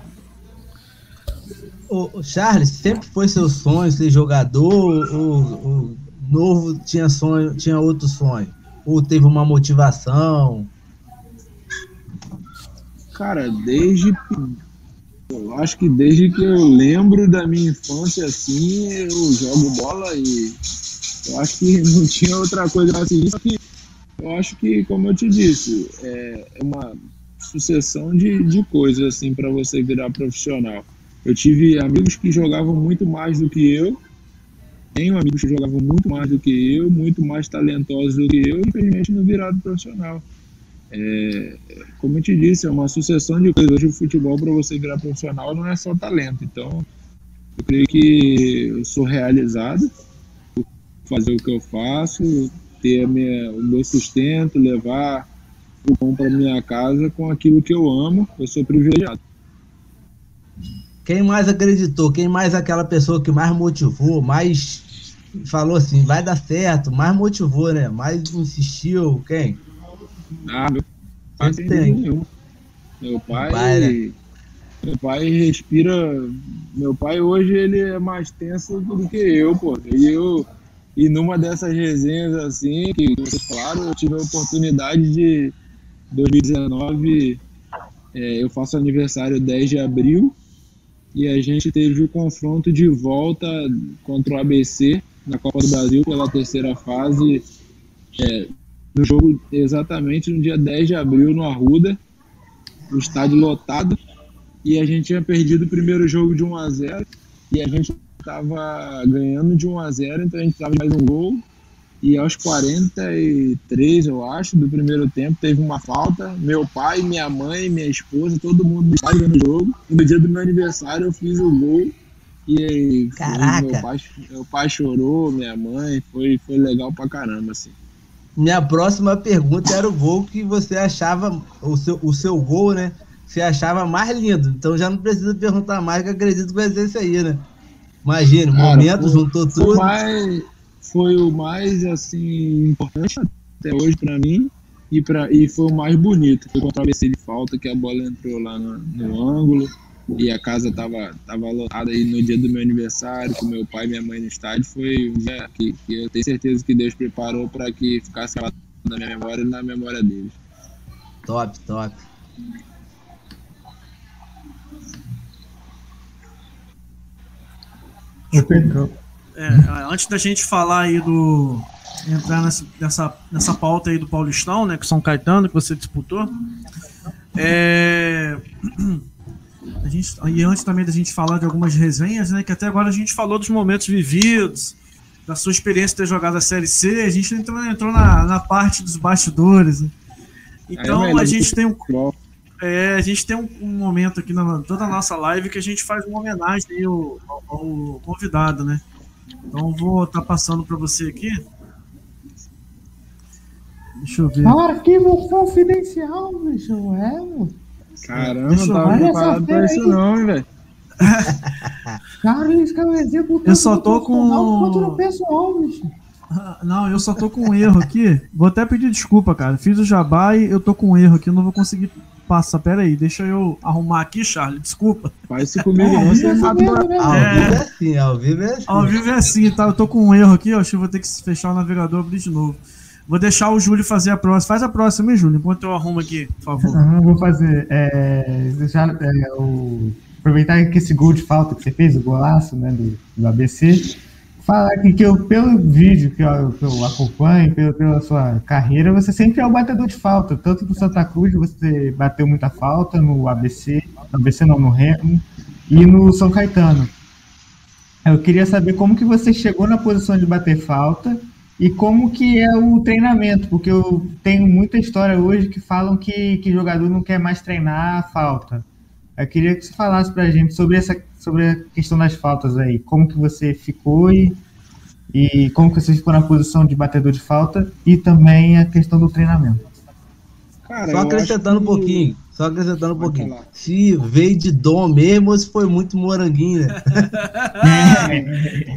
O, Charles, sempre foi seu sonho ser jogador? Ou, ou novo tinha sonho, tinha outro sonho? Ou teve uma motivação? Cara, desde eu acho que desde que eu lembro da minha infância assim, eu jogo bola e eu acho que não tinha outra coisa assim. Só que eu acho que, como eu te disse, é uma sucessão de, de coisas assim para você virar profissional. Eu tive amigos que jogavam muito mais do que eu, tenho amigos que jogavam muito mais do que eu, muito mais talentosos do que eu, infelizmente não viraram profissional. É, como eu te disse, é uma sucessão de coisas. Hoje o futebol, para você virar profissional, não é só talento. Então, eu creio que eu sou realizado por fazer o que eu faço, ter minha, o meu sustento, levar o pão para minha casa com aquilo que eu amo. Eu sou privilegiado. Quem mais acreditou? Quem mais aquela pessoa que mais motivou, mais falou assim, vai dar certo, mais motivou, né? Mais insistiu, quem? Ah, meu pai tem. nenhuma. Meu pai, pai, né? meu pai respira. Meu pai hoje ele é mais tenso do que eu, pô. E eu e numa dessas resenhas assim, que vocês falaram, eu tive a oportunidade de 2019, é, eu faço aniversário 10 de abril e a gente teve o confronto de volta contra o ABC na Copa do Brasil pela terceira fase, é, no jogo exatamente no dia 10 de abril no Arruda, o estádio lotado, e a gente tinha perdido o primeiro jogo de 1 a 0 e a gente estava ganhando de 1 a 0 então a gente de mais um gol. E aos 43, eu acho, do primeiro tempo, teve uma falta. Meu pai, minha mãe, minha esposa, todo mundo estava vendo o jogo. E no dia do meu aniversário eu fiz o gol. E aí, foi- Caraca! Meu pai, meu pai chorou, minha mãe, foi, foi legal pra caramba, assim. Minha próxima pergunta era o gol que você achava, o seu, o seu gol, né? Você achava mais lindo. Então já não precisa perguntar mais, que acredito que vai ser esse aí, né? Imagina, o Cara, momento, foi- juntou Foi, tudo. mais, foi o mais assim importante até hoje pra mim e, pra, e foi o mais bonito. Foi contra o ABC de falta que a bola entrou lá no, no ângulo e a casa tava, tava lotada aí no dia do meu aniversário com meu pai e minha mãe no estádio. Foi um dia que, que eu tenho certeza que Deus preparou para que ficasse gravado na minha memória e na memória deles. Top, top. É, antes da gente falar aí do. entrar nessa, nessa, nessa pauta aí do Paulistão, né? Com São Caetano, que você disputou. É. A gente, e antes também da gente falar de algumas resenhas, né? Que até agora a gente falou dos momentos vividos, da sua experiência de ter jogado a Série C, a gente entrou, entrou na, na parte dos bastidores. né? Então melhor a do gente que tem um, é, a gente tem um, um momento aqui na toda a nossa live que a gente faz uma homenagem ao, ao- ao convidado, né? Então eu vou estar passando para você aqui. Deixa eu ver. Arquivo confidencial, bicho. É, mano. Caramba, Deixa eu- não tava pra isso não, hein, velho. Carlos, que é exemplo Eu só tô com- quanto no pessoal, bicho. Ah, Não, eu só tô com um erro aqui. Vou até pedir desculpa, cara. Fiz o jabá e eu tô com um erro aqui, eu não vou conseguir passar. Pera aí, deixa eu arrumar aqui, Charlie. Desculpa. Faz isso comigo É, não, você isso mata mesmo, o né? Ao É. vivo é assim, ao vivo é assim. Ao vivo é assim, tá? Eu tô com um erro aqui, ó. Acho que vou ter que fechar o navegador e abrir de novo. Vou deixar o Júlio fazer a próxima. Faz a próxima, hein, Júlio? Enquanto eu arrumo aqui, por favor. Aham, vou fazer. É, deixar, é, o, aproveitar que esse gol de falta que você fez, o golaço né, do, do ABC. Falar aqui que eu, pelo vídeo que eu, que eu acompanho, pela, pela sua carreira, você sempre é o batedor de falta. Tanto no Santa Cruz você bateu muita falta, no ABC, no ABC não, no Remo, e no São Caetano. Eu queria saber como que você chegou na posição de bater falta e como que é o treinamento, porque eu tenho muita história hoje que falam que, que jogador não quer mais treinar a falta. Eu queria que você falasse pra gente sobre essa sobre a questão das faltas aí, como que você ficou e, e como que você ficou na posição de batedor de falta e também a questão do treinamento. Cara, Só acrescentando um que- pouquinho. Só acrescentando um pouquinho. falar. Se veio de dom mesmo ou se foi muito moranguinho, né?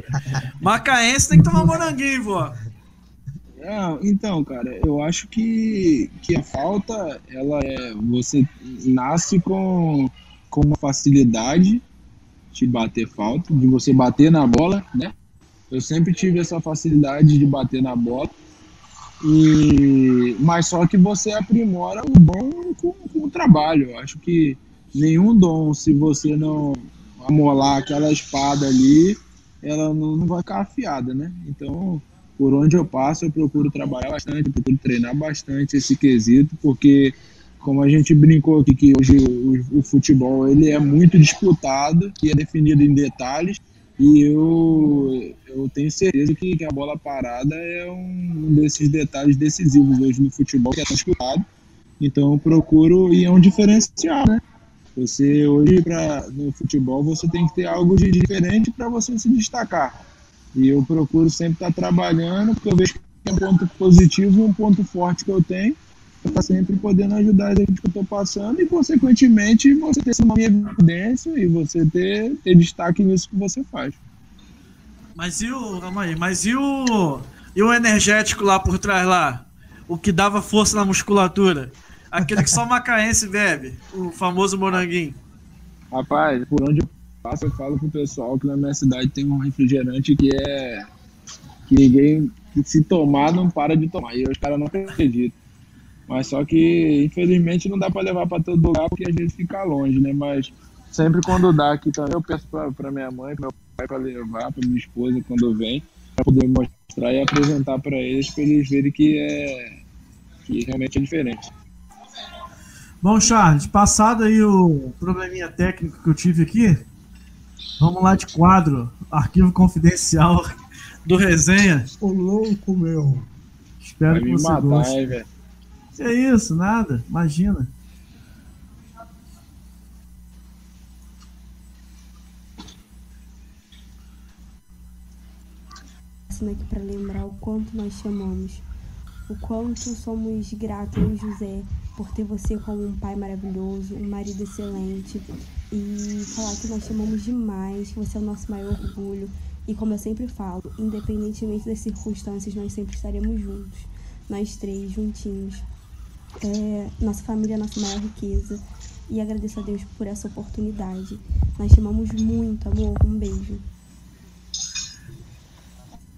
Macaense tem que tomar moranguinho, vó. Não, então, cara, eu acho que, que a falta, ela é. Você nasce com, com uma facilidade de bater falta, de você bater na bola, né? Eu sempre tive essa facilidade de bater na bola. E, mas só que você aprimora o dom com, com o trabalho. Eu acho que nenhum dom, se você não amolar aquela espada ali, ela não, não vai ficar afiada, né? Então, por onde eu passo, eu procuro trabalhar bastante, procuro treinar bastante esse quesito, porque como a gente brincou aqui que hoje o, o futebol ele é muito disputado e é definido em detalhes, e eu, eu tenho certeza que, que a bola parada é um desses detalhes decisivos hoje no futebol que é disputado. Então eu procuro e é um diferencial, né? Você hoje pra, no futebol você tem que ter algo de diferente para você se destacar. E eu procuro sempre estar trabalhando, porque eu vejo que é um ponto positivo e um ponto forte que eu tenho, estar sempre podendo ajudar as equipes que eu estou passando e, consequentemente, você ter uma minha evidência e você ter, ter destaque nisso que você faz. Mas e o. Calma aí, mas e o. E o energético lá por trás lá? O que dava força na musculatura? Aquele que só macaense bebe, o famoso moranguinho. Rapaz, por onde eu passo, eu falo pro pessoal que na minha cidade tem um refrigerante que é. que ninguém. que se tomar não para de tomar. E os caras não acreditam. Mas só que, infelizmente, não dá para levar para todo lugar porque a gente fica longe, né? Mas sempre quando dá aqui também, eu peço para minha mãe, para meu pai, para levar, para minha esposa quando vem, para poder mostrar e apresentar para eles, para eles verem que é que realmente é diferente. Bom, Charles, passado aí o probleminha técnico que eu tive aqui, vamos lá de quadro, arquivo confidencial do resenha. Ô louco, meu. Espero Vai que me você matar, goste. hein. Que é isso, nada, imagina. aqui para lembrar o quanto nós te amamos, o quanto somos gratos, e José, por ter você como um pai maravilhoso, um marido excelente e falar que nós te amamos demais, que você é o nosso maior orgulho e como eu sempre falo, independentemente das circunstâncias, nós sempre estaremos juntos, nós três juntinhos. É, nossa família é a nossa maior riqueza e agradeço a Deus por essa oportunidade. Nós te amamos muito, amor. Um beijo.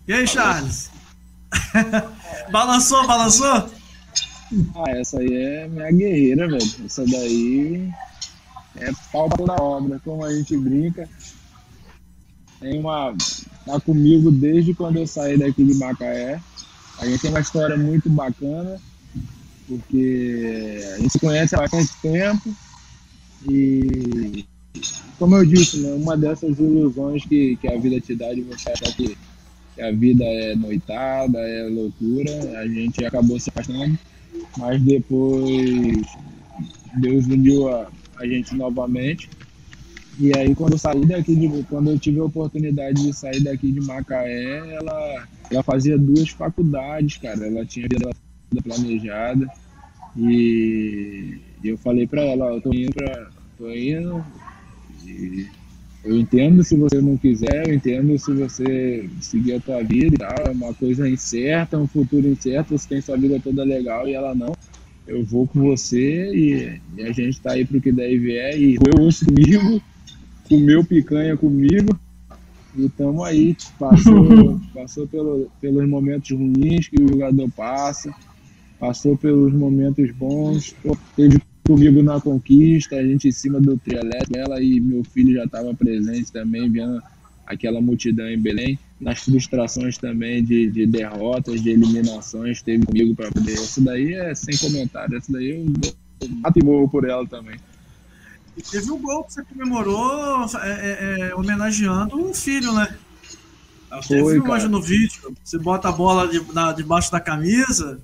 E aí, Charles? balançou, balançou? Ah, essa aí é minha guerreira, velho. Essa daí é pau da obra, como a gente brinca. Tem uma. Tá comigo desde quando eu saí daqui de Macaé. A gente tem uma história muito bacana, porque a gente conhece há bastante tempo. E como eu disse, né, uma dessas ilusões que, que a vida te dá de você achar que, que a vida é noitada, é loucura, a gente acabou se afastando, mas depois Deus uniu a, a gente novamente. E aí quando eu saí daqui de, quando eu tive a oportunidade de sair daqui de Macaé, ela, ela fazia duas faculdades, cara. Ela tinha vida planejada. E eu falei pra ela, ó, eu tô indo pra. tô indo. E eu entendo se você não quiser, eu entendo se você seguir a tua vida e tal. É uma coisa incerta, um futuro incerto, você tem sua vida toda legal e ela não. Eu vou com você e, e a gente tá aí pro que daí vier. E eu ouço comigo, comeu picanha comigo. E tamo aí, passou, passou pelo, pelos momentos ruins que o jogador passa, passou pelos momentos bons, teve comigo na conquista, a gente em cima do trio elétrico, ela e meu filho já estavam presentes também, vendo aquela multidão em Belém, nas frustrações também de, de derrotas, de eliminações, teve comigo para poder. Isso daí é sem comentário, isso daí eu, mato e morro por ela também. E teve um gol que você comemorou é, é, é, homenageando um filho, né? Você Foi, viu cara. hoje no vídeo? Você bota a bola de, na- debaixo da camisa,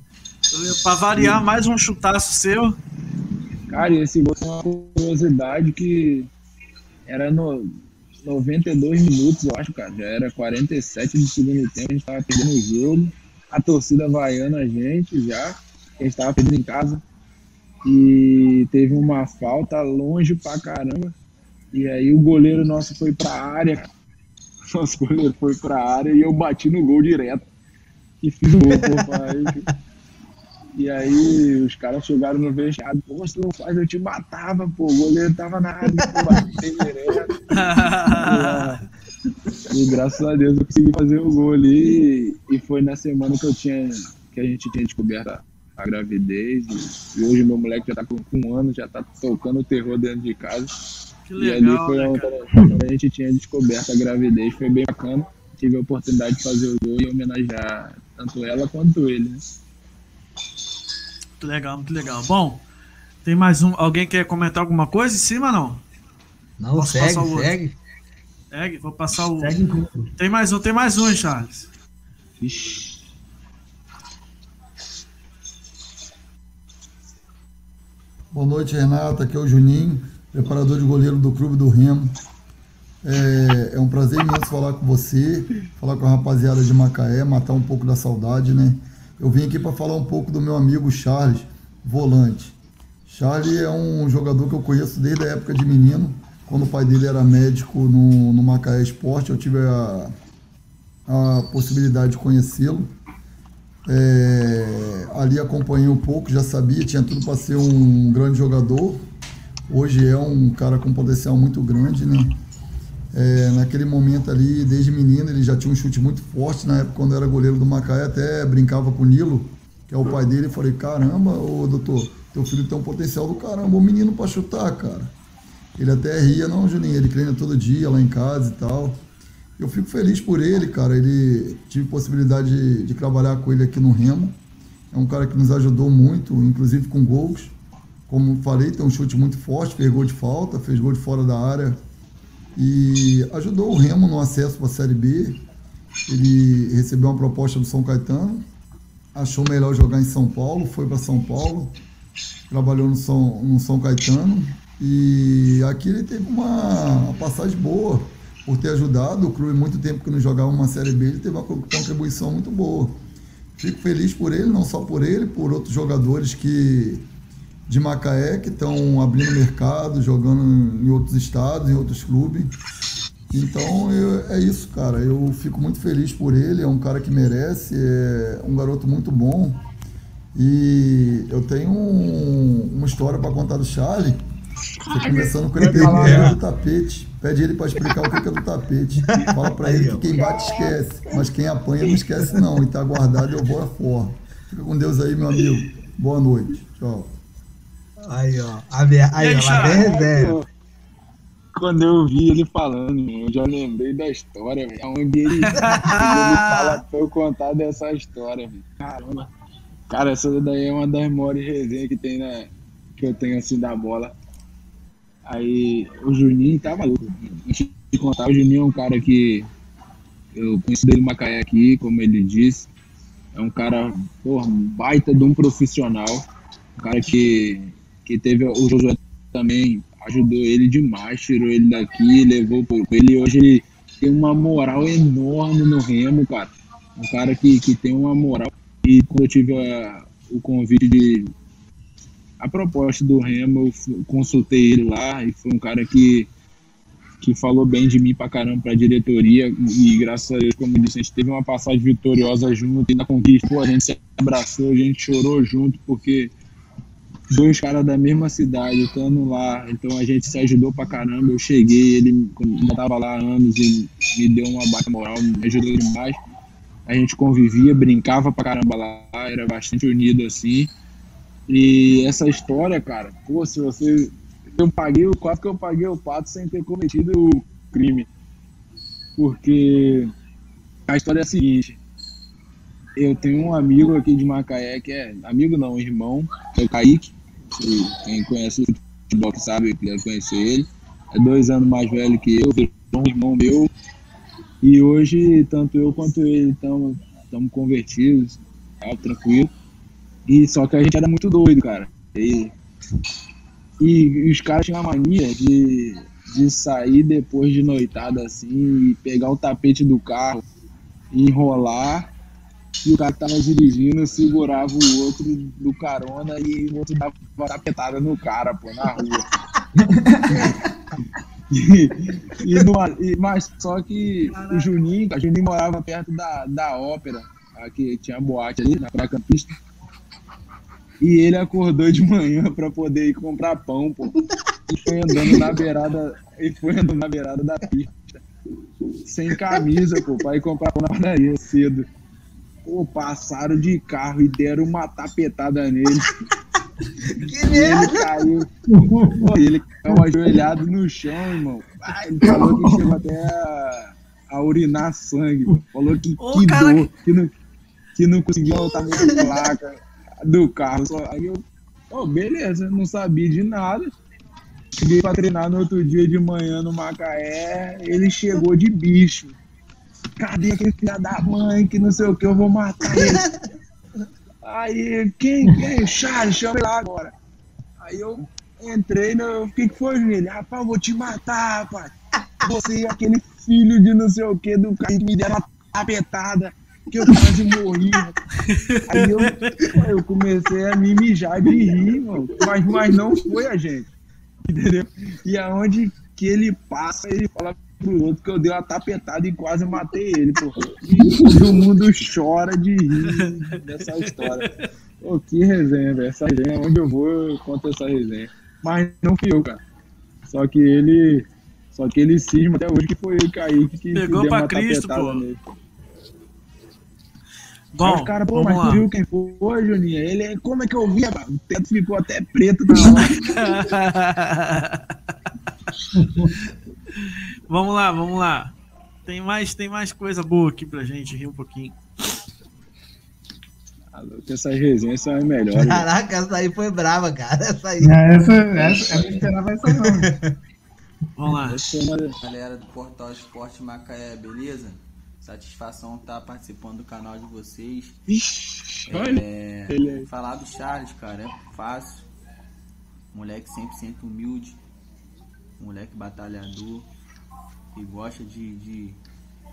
pra variar mais um chutaço seu. Cara, esse gol tem uma curiosidade que era no 92 minutos, eu acho, cara. Já era 47 do segundo tempo, a gente tava perdendo o jogo. A torcida vaiando a gente já, a gente tava perdendo em casa. E teve uma falta longe pra caramba. E aí o goleiro nosso foi pra área. Nosso goleiro foi pra área e eu bati no gol direto. E fiz o gol, pô, pai. E aí os caras chegaram no vestiário, pô, se não faz, eu te matava, pô. O goleiro tava na área, pô, batei direto. E graças a Deus eu consegui fazer o gol ali. E foi na semana que eu tinha, que a gente tinha descoberto a, a gravidez. E, e hoje meu moleque já tá com, um ano, já tá tocando o terror dentro de casa. Que e ali legal, foi né, onde a gente tinha descoberto a gravidez, foi bem bacana. Tive a oportunidade de fazer o gol e homenagear tanto ela quanto ele. Né? Muito legal, muito legal. Bom, tem mais um. Alguém quer comentar alguma coisa em cima não? Não, Posso segue, passar o outro? segue. Segue, vou passar o. Segue. Tem mais um, tem mais um, hein, Charles. Ixi. Boa noite, Renata. Aqui é o Juninho, preparador de goleiro do Clube do Remo. É, é um prazer imenso falar com você, falar com a rapaziada de Macaé, matar um pouco da saudade, né? Eu vim aqui para falar um pouco do meu amigo Charles, volante. Charles é um jogador que eu conheço desde a época de menino, quando o pai dele era médico no, no Macaé Esporte. Eu tive a, a possibilidade de conhecê-lo. É, ali acompanhei um pouco, já sabia, tinha tudo para ser um grande jogador. Hoje é um cara com potencial muito grande, né? É, naquele momento ali, desde menino, ele já tinha um chute muito forte. Na época, quando era goleiro do Macaé, até brincava com o Nilo, que é o pai dele. e falei: caramba, ô doutor, teu filho tem um potencial do caramba, o menino para chutar, cara. Ele até ria, não, Juninho, ele treina todo dia lá em casa e tal. Eu fico feliz por ele, cara. Ele tive possibilidade de, de, trabalhar com ele aqui no Remo. É um cara que nos ajudou muito, inclusive com gols. Como falei, tem um chute muito forte, fez gol de falta, fez gol de fora da área. E ajudou o Remo no acesso para a Série B. Ele recebeu uma proposta do São Caetano, achou melhor jogar em São Paulo, foi para São Paulo, trabalhou no São, no São Caetano. E aqui ele teve uma, passagem boa por ter ajudado o clube muito tempo que não jogava uma Série B, ele teve uma contribuição muito boa. Fico feliz por ele, não só por ele, por outros jogadores que de Macaé que estão abrindo mercado, jogando em outros estados, em outros clubes. Então eu, é isso, cara. Eu fico muito feliz por ele. É um cara que merece, é um garoto muito bom. E eu tenho um, uma história para contar do Charlie. Começando com ele perguntando do tapete. Pede ele para explicar o que é do tapete. Fala para ele que quem bate esquece, mas quem apanha não esquece não. E tá guardado eu vou fora. Fica com Deus aí, meu amigo. Boa noite. Tchau. Aí, ó. Aí, aí ó, lá vem reserva. Quando eu vi ele falando, eu já lembrei da história, onde ele, ele fala pra eu contar dessa história, véio. Caramba. Cara, essa daí é uma das maiores resenhas que tem na, que eu tenho assim da bola. Aí o Juninho tava louco. Antes de contar, o Juninho é um cara que eu conheço dele Macaé aqui, como ele disse. É um cara, porra, baita de um profissional. Um cara que, que teve o Josué também ajudou ele demais, tirou ele daqui, levou por ele. Hoje ele tem uma moral enorme no Remo, cara. Um cara que, que tem uma moral. E quando eu tive a, o convite de a proposta do Remo, eu consultei ele lá e foi um cara que, que falou bem de mim pra caramba pra diretoria e graças a Deus, como eu disse, a gente teve uma passagem vitoriosa junto e na conquista, pô, a gente se abraçou, a gente chorou junto porque dois caras da mesma cidade estando lá, então a gente se ajudou pra caramba, eu cheguei, ele já tava lá há anos e me deu uma baixa moral, me ajudou demais, a gente convivia, brincava pra caramba lá, era bastante unido assim, e essa história, cara, pô, se você. Eu paguei, quase que eu paguei o pato sem ter cometido o crime. Porque a história é a seguinte. Eu tenho um amigo aqui de Macaé que é. Amigo não, irmão, é o Kaique. Quem conhece o futebol sabe que deve conhecer ele. É dois anos mais velho que eu, um irmão meu. E hoje, tanto eu quanto ele estamos convertidos, tá, tranquilo. E só que a gente era muito doido, cara. E, e os caras tinham a mania de, de sair depois de noitada assim, e pegar o tapete do carro, enrolar, e o cara que tava dirigindo segurava o outro do carona e o outro dava uma tapetada no cara, pô, na rua. e, e, numa, e, mas só que o Juninho, o Juninho morava perto da, da ópera, aqui tinha boate ali na Praia Campista. E ele acordou de manhã para poder ir comprar pão, pô. E foi andando na beirada, e foi andando na beirada da pista. Sem camisa, pô, pra ir comprar pão na padaria cedo. Pô, passaram de carro e deram uma tapetada nele. Que merda! Ele caiu. Ele caiu ajoelhado no chão, irmão. Ele falou que chegou até a, a urinar sangue. Falou que, Ô, que cara... dor, que não, que não conseguia voltar muito placa do carro. Aí eu, oh, beleza, não sabia de nada. Cheguei pra treinar no outro dia de manhã no Macaé, ele chegou de bicho. Cadê aquele filho da mãe que não sei o que, eu vou matar ele. Aí, quem, quem? Charles, chama ele lá agora. Aí eu entrei, no, o que, que foi, Ele, rapaz, eu vou te matar, rapaz. Você é aquele filho de não sei o que do cara que me deram uma tapetada que eu quase morri. Aí eu, eu comecei a me mijar de rir, mano. Mas, mas não foi a gente. Entendeu? E aonde que ele passa, ele fala pro outro que eu dei uma tapetada e quase matei ele, pô. E todo mundo chora de rir dessa história. Pô, que resenha, velho. Essa resenha, onde eu vou, eu conto essa resenha. Mas não fui eu, cara. Só que ele. Só que ele cisma até hoje que foi eu, Kaique, que, Pegou que pra Cristo, pô. nele. Bom, Aí os caras, pô, mas lá. tu viu quem foi, Juninho? Ele, como é que eu vi? O teto ficou até preto na hora. vamos lá, vamos lá. Tem mais, tem mais coisa boa aqui pra gente rir um pouquinho. Louco, Essas resenhas são as melhores. Caraca, essa aí foi brava, cara. Essa aí. É, essa, essa, eu não esperava essa não. Vamos lá. É Galera do Portal Esporte Macaé, beleza? Satisfação estar participando do canal de vocês. Ixi, olha. É, aí. falar do Charles, cara, é fácil. Moleque 100% humilde. Moleque batalhador. Que gosta de, de,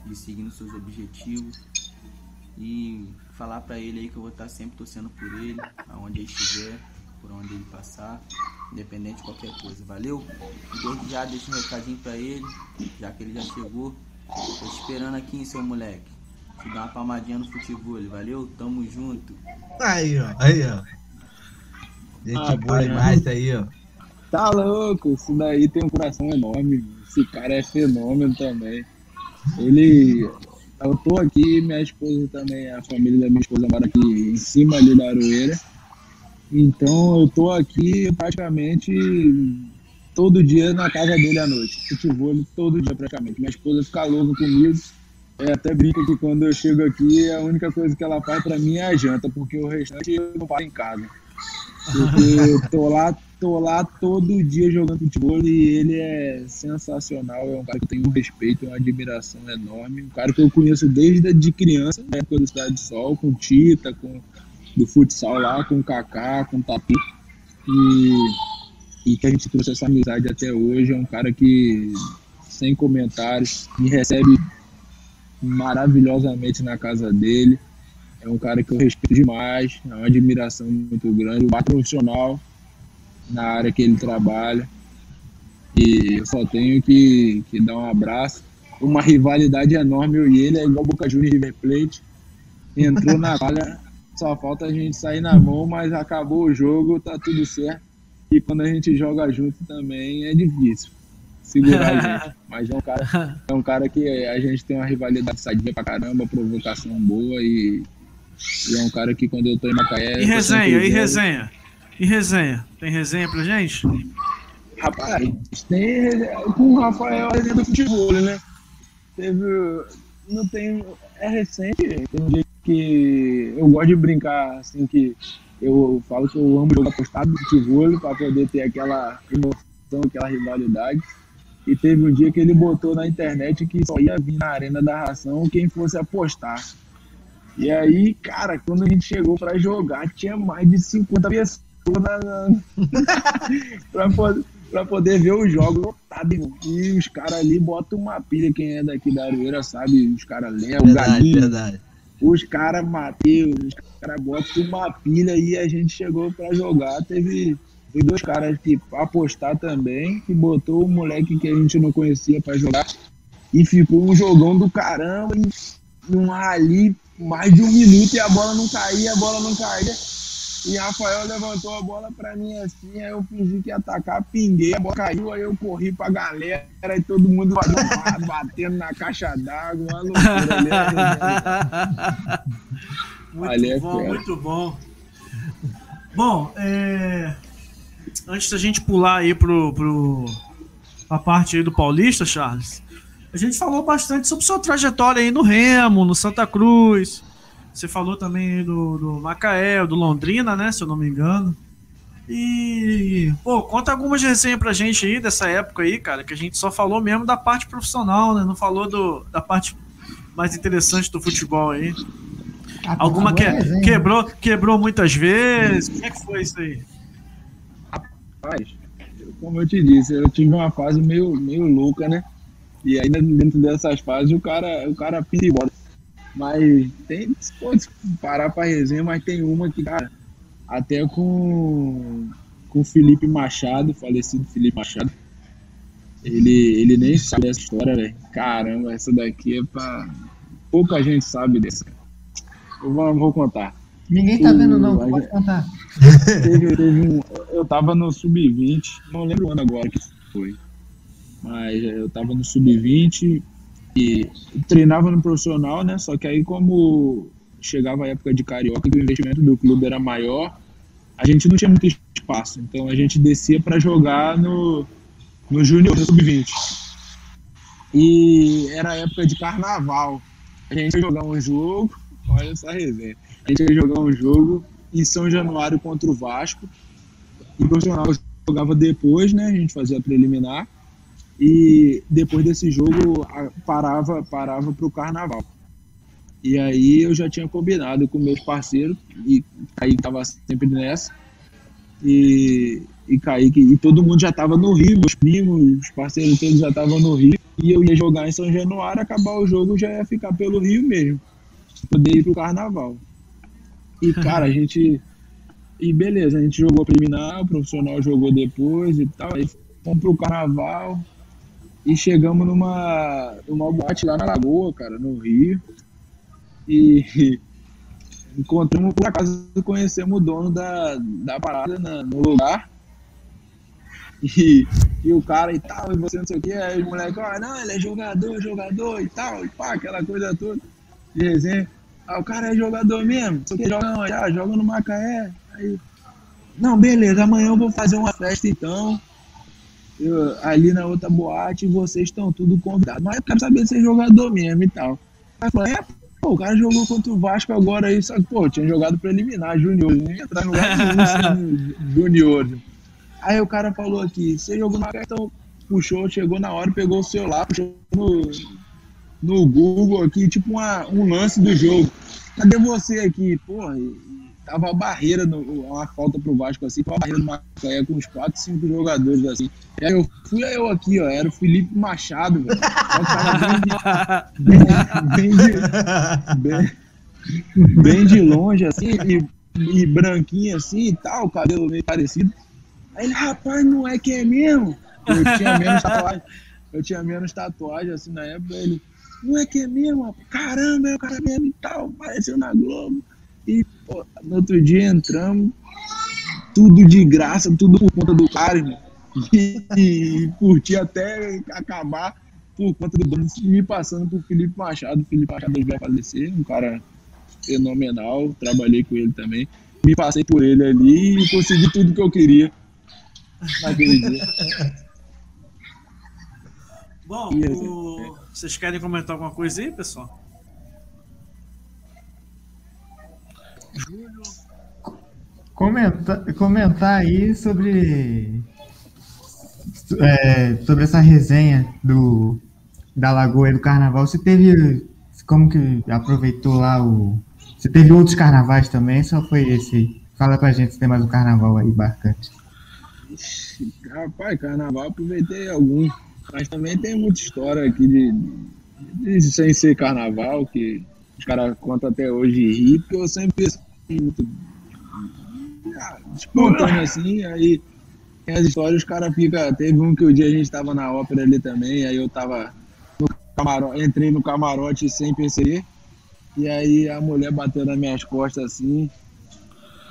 de seguir nos seus objetivos. E falar pra ele aí que eu vou estar sempre torcendo por ele, aonde ele estiver, por onde ele passar, independente de qualquer coisa. Valeu? Desde já deixa um recadinho pra ele, já que ele já chegou. Tô esperando aqui, hein, seu moleque. Te dar uma palmadinha no futebol, valeu? Tamo junto. Aí, ó. Aí, ó. Gente Ah, boa demais isso aí, ó. Tá louco, isso daí tem um coração enorme. Esse cara é fenômeno também. Ele. Eu tô aqui, minha esposa também, a família da minha esposa mora aqui em cima ali da Aroeira. Então eu tô aqui praticamente todo dia na casa dele à noite. Futebol todo dia praticamente. Minha esposa fica louca comigo. É, até brinca que quando eu chego aqui, a única coisa que ela faz pra mim é a janta, porque o restante eu não faço em casa. Porque eu tô lá, tô lá todo dia jogando futebol e ele é sensacional. É um cara que eu tenho um respeito, uma admiração enorme. Um cara que eu conheço desde de criança, na época do Cidade de Sol, com Tita, com do futsal lá, com o Kaká, com o. E, e que a gente trouxe essa amizade até hoje. É um cara que, sem comentários, me recebe maravilhosamente na casa dele. É um cara que eu respeito demais, é uma admiração muito grande, um profissional na área que ele trabalha. E eu só tenho que, que dar um abraço. Uma rivalidade enorme, eu e ele, é igual Boca Juniors e River Plate. Entrou na falha, só falta a gente sair na mão, mas acabou o jogo, tá tudo certo. E quando a gente joga junto também é difícil segurar a gente. Mas é um cara, é um cara que a gente tem uma rivalidade sadia pra caramba, provocação boa e, e é um cara que quando eu tô em Macaé. E resenha, e resenha? E resenha? Tem resenha pra gente? Rapaz, tem com o Rafael a resenha do futebol, né? Teve. Não tem. É recente, tem um dia que eu gosto de brincar, assim, que eu falo que eu amo jogar apostado de futebol pra poder ter aquela emoção, aquela rivalidade. E teve um dia que ele botou na internet que só ia vir na Arena da Ração quem fosse apostar. E aí, cara, quando a gente chegou pra jogar, tinha mais de 50 pessoas pra, poder, pra poder ver o jogo lotado. irmão. E os caras ali botam uma pilha, quem é daqui da Aroeira sabe, os caras Léo, Verdade, Galinho, verdade. os caras Matheus, os caras botam uma pilha e a gente chegou pra jogar. Teve, teve dois caras que apostar também, que botou o moleque que a gente não conhecia pra jogar. E ficou um jogão do caramba, e um rali, mais de um minuto e a bola não caía, a bola não caía. E Rafael levantou a bola pra mim assim, aí eu fingi que ia atacar, pinguei, a bola caiu, aí eu corri pra galera e todo mundo batendo, na caixa d'água, uma loucura. ali, né? muito Ali é bom, fera. muito bom. Bom, é, antes da gente pular aí pro, pro a parte aí do Paulista, Charles, a gente falou bastante sobre sua trajetória aí no Remo, no Santa Cruz. Você falou também aí do, do Macaé, do Londrina, né? Se eu não me engano. E, pô, conta algumas resenhas pra gente aí dessa época aí, cara, que a gente só falou mesmo da parte profissional, né? Não falou do, da parte mais interessante do futebol aí. Ah, Alguma boa que, resenha. quebrou, quebrou muitas vezes? Como é que foi isso aí? Rapaz, como eu te disse, eu tive uma fase meio, meio louca, né? E aí dentro dessas fases o cara, o cara pisa e bota. Mas tem, pode parar pra resenha, mas tem uma que, cara, até com, com o Felipe Machado, falecido Felipe Machado, Ele, ele nem sabe dessa história, velho. Caramba, essa daqui é pra. Pouca gente sabe dessa. Eu vou, vou contar. Ninguém tá vendo, não, O- pode contar. Teve, teve um, eu tava no sub-20, não lembro o ano agora que foi. Mas eu tava no sub-20 e treinava no profissional, né? Só que aí como chegava a época de carioca, que o investimento do clube era maior, a gente não tinha muito espaço. Então a gente descia para jogar no, no Júnior no sub-20. E era época de carnaval. A gente ia jogar um jogo, olha essa resenha. A gente ia jogar um jogo em São Januário contra o Vasco. E o profissional jogava depois, né? A gente fazia preliminar. E depois desse jogo parava parava para o carnaval. E aí eu já tinha combinado com meus parceiros, e Kaique estava sempre nessa. E, e Kaique, e todo mundo já estava no Rio, meus primos, os parceiros todos já estavam no Rio. E eu ia jogar em São Januário, acabar o jogo já ia ficar pelo Rio mesmo. Poder ir pro carnaval. E cara, a gente. E beleza, a gente jogou preliminar, o profissional jogou depois e tal. Aí fomos pro carnaval e chegamos numa, numa boate lá na Lagoa, cara, no Rio. E encontramos, por acaso, conhecemos o dono da, da parada na- no lugar. E, e o cara e tal, e você não sei o que, aí o moleque, ó, não, ele é jogador, jogador e tal, e pá, aquela coisa toda de resenha. Ah, o cara é jogador mesmo, só que joga? Ah, joga no Macaé. Aí, não, beleza, amanhã eu vou fazer uma festa então. Eu- ali na outra boate, vocês estão tudo convidados. Mas eu quero saber se é jogador mesmo e tal. Aí falei, é, pô, o cara jogou contra o Vasco agora aí, só que, pô, tinha jogado preliminar, junior, nem ia entrar no lugar junior. Aí o cara falou aqui, você jogou na então puxou, chegou na hora, pegou o celular, puxou no, no Google aqui, tipo uma, um lance do jogo. Cadê você aqui? Porra, tava a barreira, no, uma falta pro Vasco assim, tava a barreira do Macaé com uns 4, 5 jogadores assim. E aí eu fui eu aqui, ó, era o Felipe Machado, velho. Bem bem, bem, bem, de longe, assim, e, e branquinho assim e tal, cabelo meio parecido. Aí ele, rapaz, não é que é mesmo? Eu tinha menos tatuagem. Eu tinha menos tatuagem, assim, na época. Ele, não é que é mesmo? Caramba, é o cara mesmo e tal. Apareceu na Globo. E, pô, no outro dia entramos, tudo de graça, tudo por conta do cara, irmão. E, e curti até acabar por conta do dono, me passando por Felipe Machado. O Felipe Machado vai falecer, um cara fenomenal. Trabalhei com ele também. Me passei por ele ali e consegui tudo que eu queria naquele dia. Bom, o- vocês querem comentar alguma coisa aí, pessoal? Comenta, comentar aí sobre é, sobre essa resenha do da Lagoa e do Carnaval. Você teve como que aproveitou lá o você teve outros carnavais também? Só foi esse? Fala pra gente se tem mais um carnaval aí marcante. Rapaz, carnaval aproveitei algum. Mas também tem muita história aqui de, de sem ser carnaval, que os caras contam até hoje rir, porque eu sempre fui muito espontâneo assim, aí tem as histórias, os caras ficam. Teve um que o dia a gente tava na ópera ali também, aí eu tava no camarote, entrei no camarote sem perceber, e aí a mulher bateu nas minhas costas assim,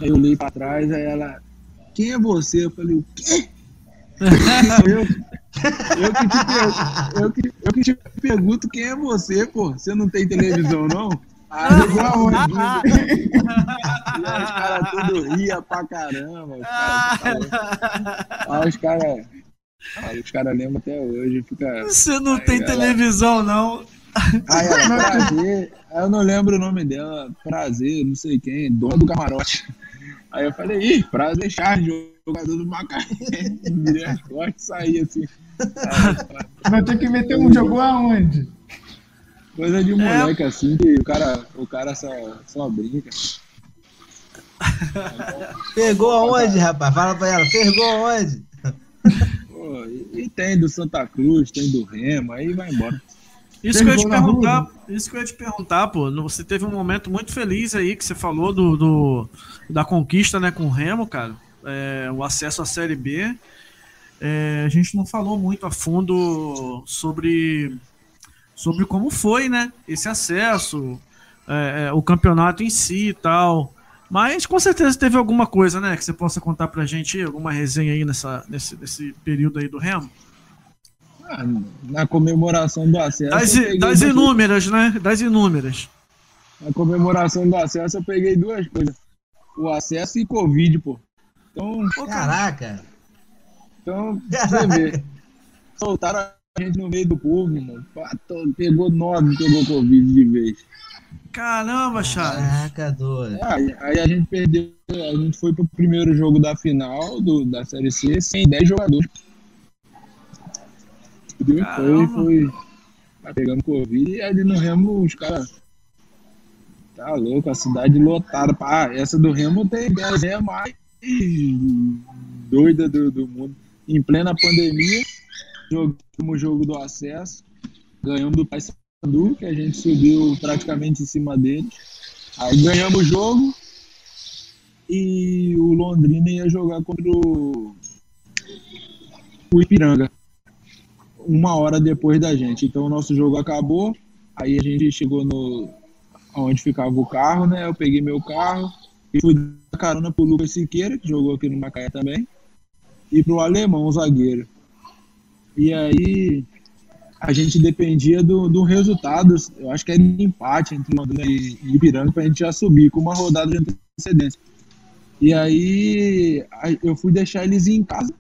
aí eu olhei pra trás, aí ela, quem é você? Eu falei, o quê? eu, eu, que te, per- eu, que, eu que te pergunto quem é você, pô. Você não tem televisão, não? Aí aonde? E aí os caras tudo ria pra caramba. Os caras aí os caras. Aí os caras lembram até hoje. Fica. Você não tem ela- televisão, não. Aí ela, prazer. Aí eu não lembro o nome dela. Prazer, não sei quem, dono do camarote. Aí eu falei, ih, prazer, Charles, jogador do Macaé. Virei as costas e saí assim. Vai ter que meter um jogo aonde? Coisa de moleque assim, que o cara, o cara só, só brinca. Pegou aonde, rapaz? Fala pra ela, pegou aonde? Pô, e, e tem do Santa Cruz, tem do Remo, aí vai embora. Isso que eu ia te perguntar, isso que eu ia te perguntar, pô. Você teve um momento muito feliz aí que você falou do, do- da conquista, né, com o Remo, cara. É, o acesso à Série B. é, a gente não falou muito a fundo sobre, sobre como foi, né? Esse acesso, é, é, o campeonato em si e tal. Mas com certeza teve alguma coisa, né? Que você possa contar pra gente, alguma resenha aí nessa, nesse, nesse período aí do Remo. Ah, na comemoração do acesso. Das, das inúmeras, né? Das inúmeras. Na comemoração do acesso eu peguei duas coisas. O acesso e Covid, pô. Então. Caraca! Então, você vê. Soltaram a gente no meio do povo, mano. Pegou nove, pegou Covid de vez. Caramba, Charles. Caraca, doido. É, aí, aí, a gente perdeu, a gente foi pro primeiro jogo da final do, da Série C sem 10 jogadores. Foi, foi. Tá pegando Covid e ali no Remo os caras. Tá louco, a cidade lotada. Pá, essa do Remo tem 10 é mais doida do, do mundo. Em plena pandemia, jogamos o jogo do acesso, ganhamos do Paysandu, que a gente subiu praticamente em cima dele. Aí ganhamos o jogo e o Londrina ia jogar contra o, o Ipiranga uma hora depois da gente. Então o nosso jogo acabou, aí a gente chegou no onde ficava o carro, né? Eu peguei meu carro e fui dar carona pro Lucas Siqueira, que jogou aqui no Macaé também, e pro Alemão, o zagueiro. E aí a gente dependia do, do resultado, eu acho que era empate entre Londrina e, e Ipiranga pra gente já subir com uma rodada de antecedência. E aí eu fui deixar eles em casa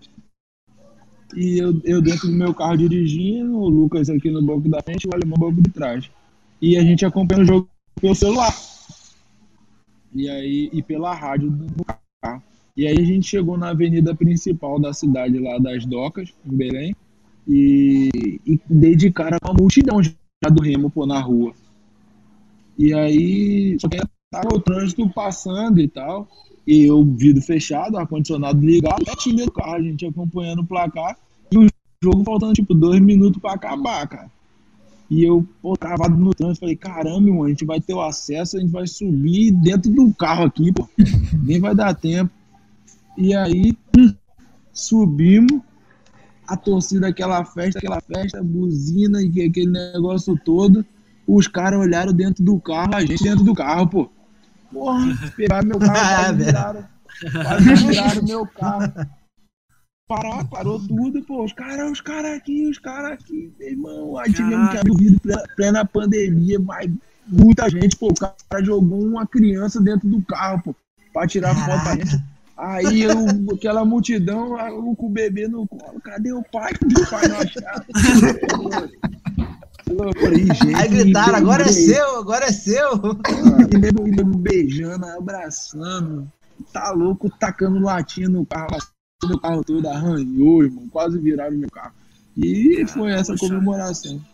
e eu, eu dentro do meu carro dirigindo, o Lucas aqui no banco da frente e o Alemão no banco de trás. E a gente acompanhando o jogo pelo celular. E aí, e pela rádio do carro. E aí a gente chegou na avenida principal da cidade lá das Docas, em Belém, e, e dei de cara com a multidão do Remo pô, na rua. E aí, só que tava o trânsito passando e tal, e eu, vidro fechado, ar-condicionado ligado, quietinho do carro, a gente acompanhando o placar, e o jogo faltando tipo dois minutos para acabar, cara. E eu, pô, travado no trânsito, falei, caramba, mano, a gente vai ter o acesso, a gente vai subir dentro do carro aqui, pô. Nem vai dar tempo. E aí, subimos, a torcida, aquela festa, aquela festa, buzina e aquele negócio todo. Os caras olharam dentro do carro, a gente dentro do carro, pô. Porra, pegaram meu carro, quase viraram, viraram meu carro. Parar, parou tudo, pô. Os caras, os caras aqui, os caras aqui, meu irmão. A gente mesmo que abriu vidro plena, plena pandemia, mas muita gente, pô. O cara jogou uma criança dentro do carro, pô, pra tirar Caraca. foto pra gente. Aí eu, aquela multidão, eu com o bebê no colo, cadê o pai? Cadê o pai não achava? Aí gritaram, agora é seu, agora é seu. Ah, e nego, nego beijando, abraçando. Tá louco, tacando latinha no carro, no carro todo, arranhou, irmão. Quase viraram meu carro. E foi essa comemoração.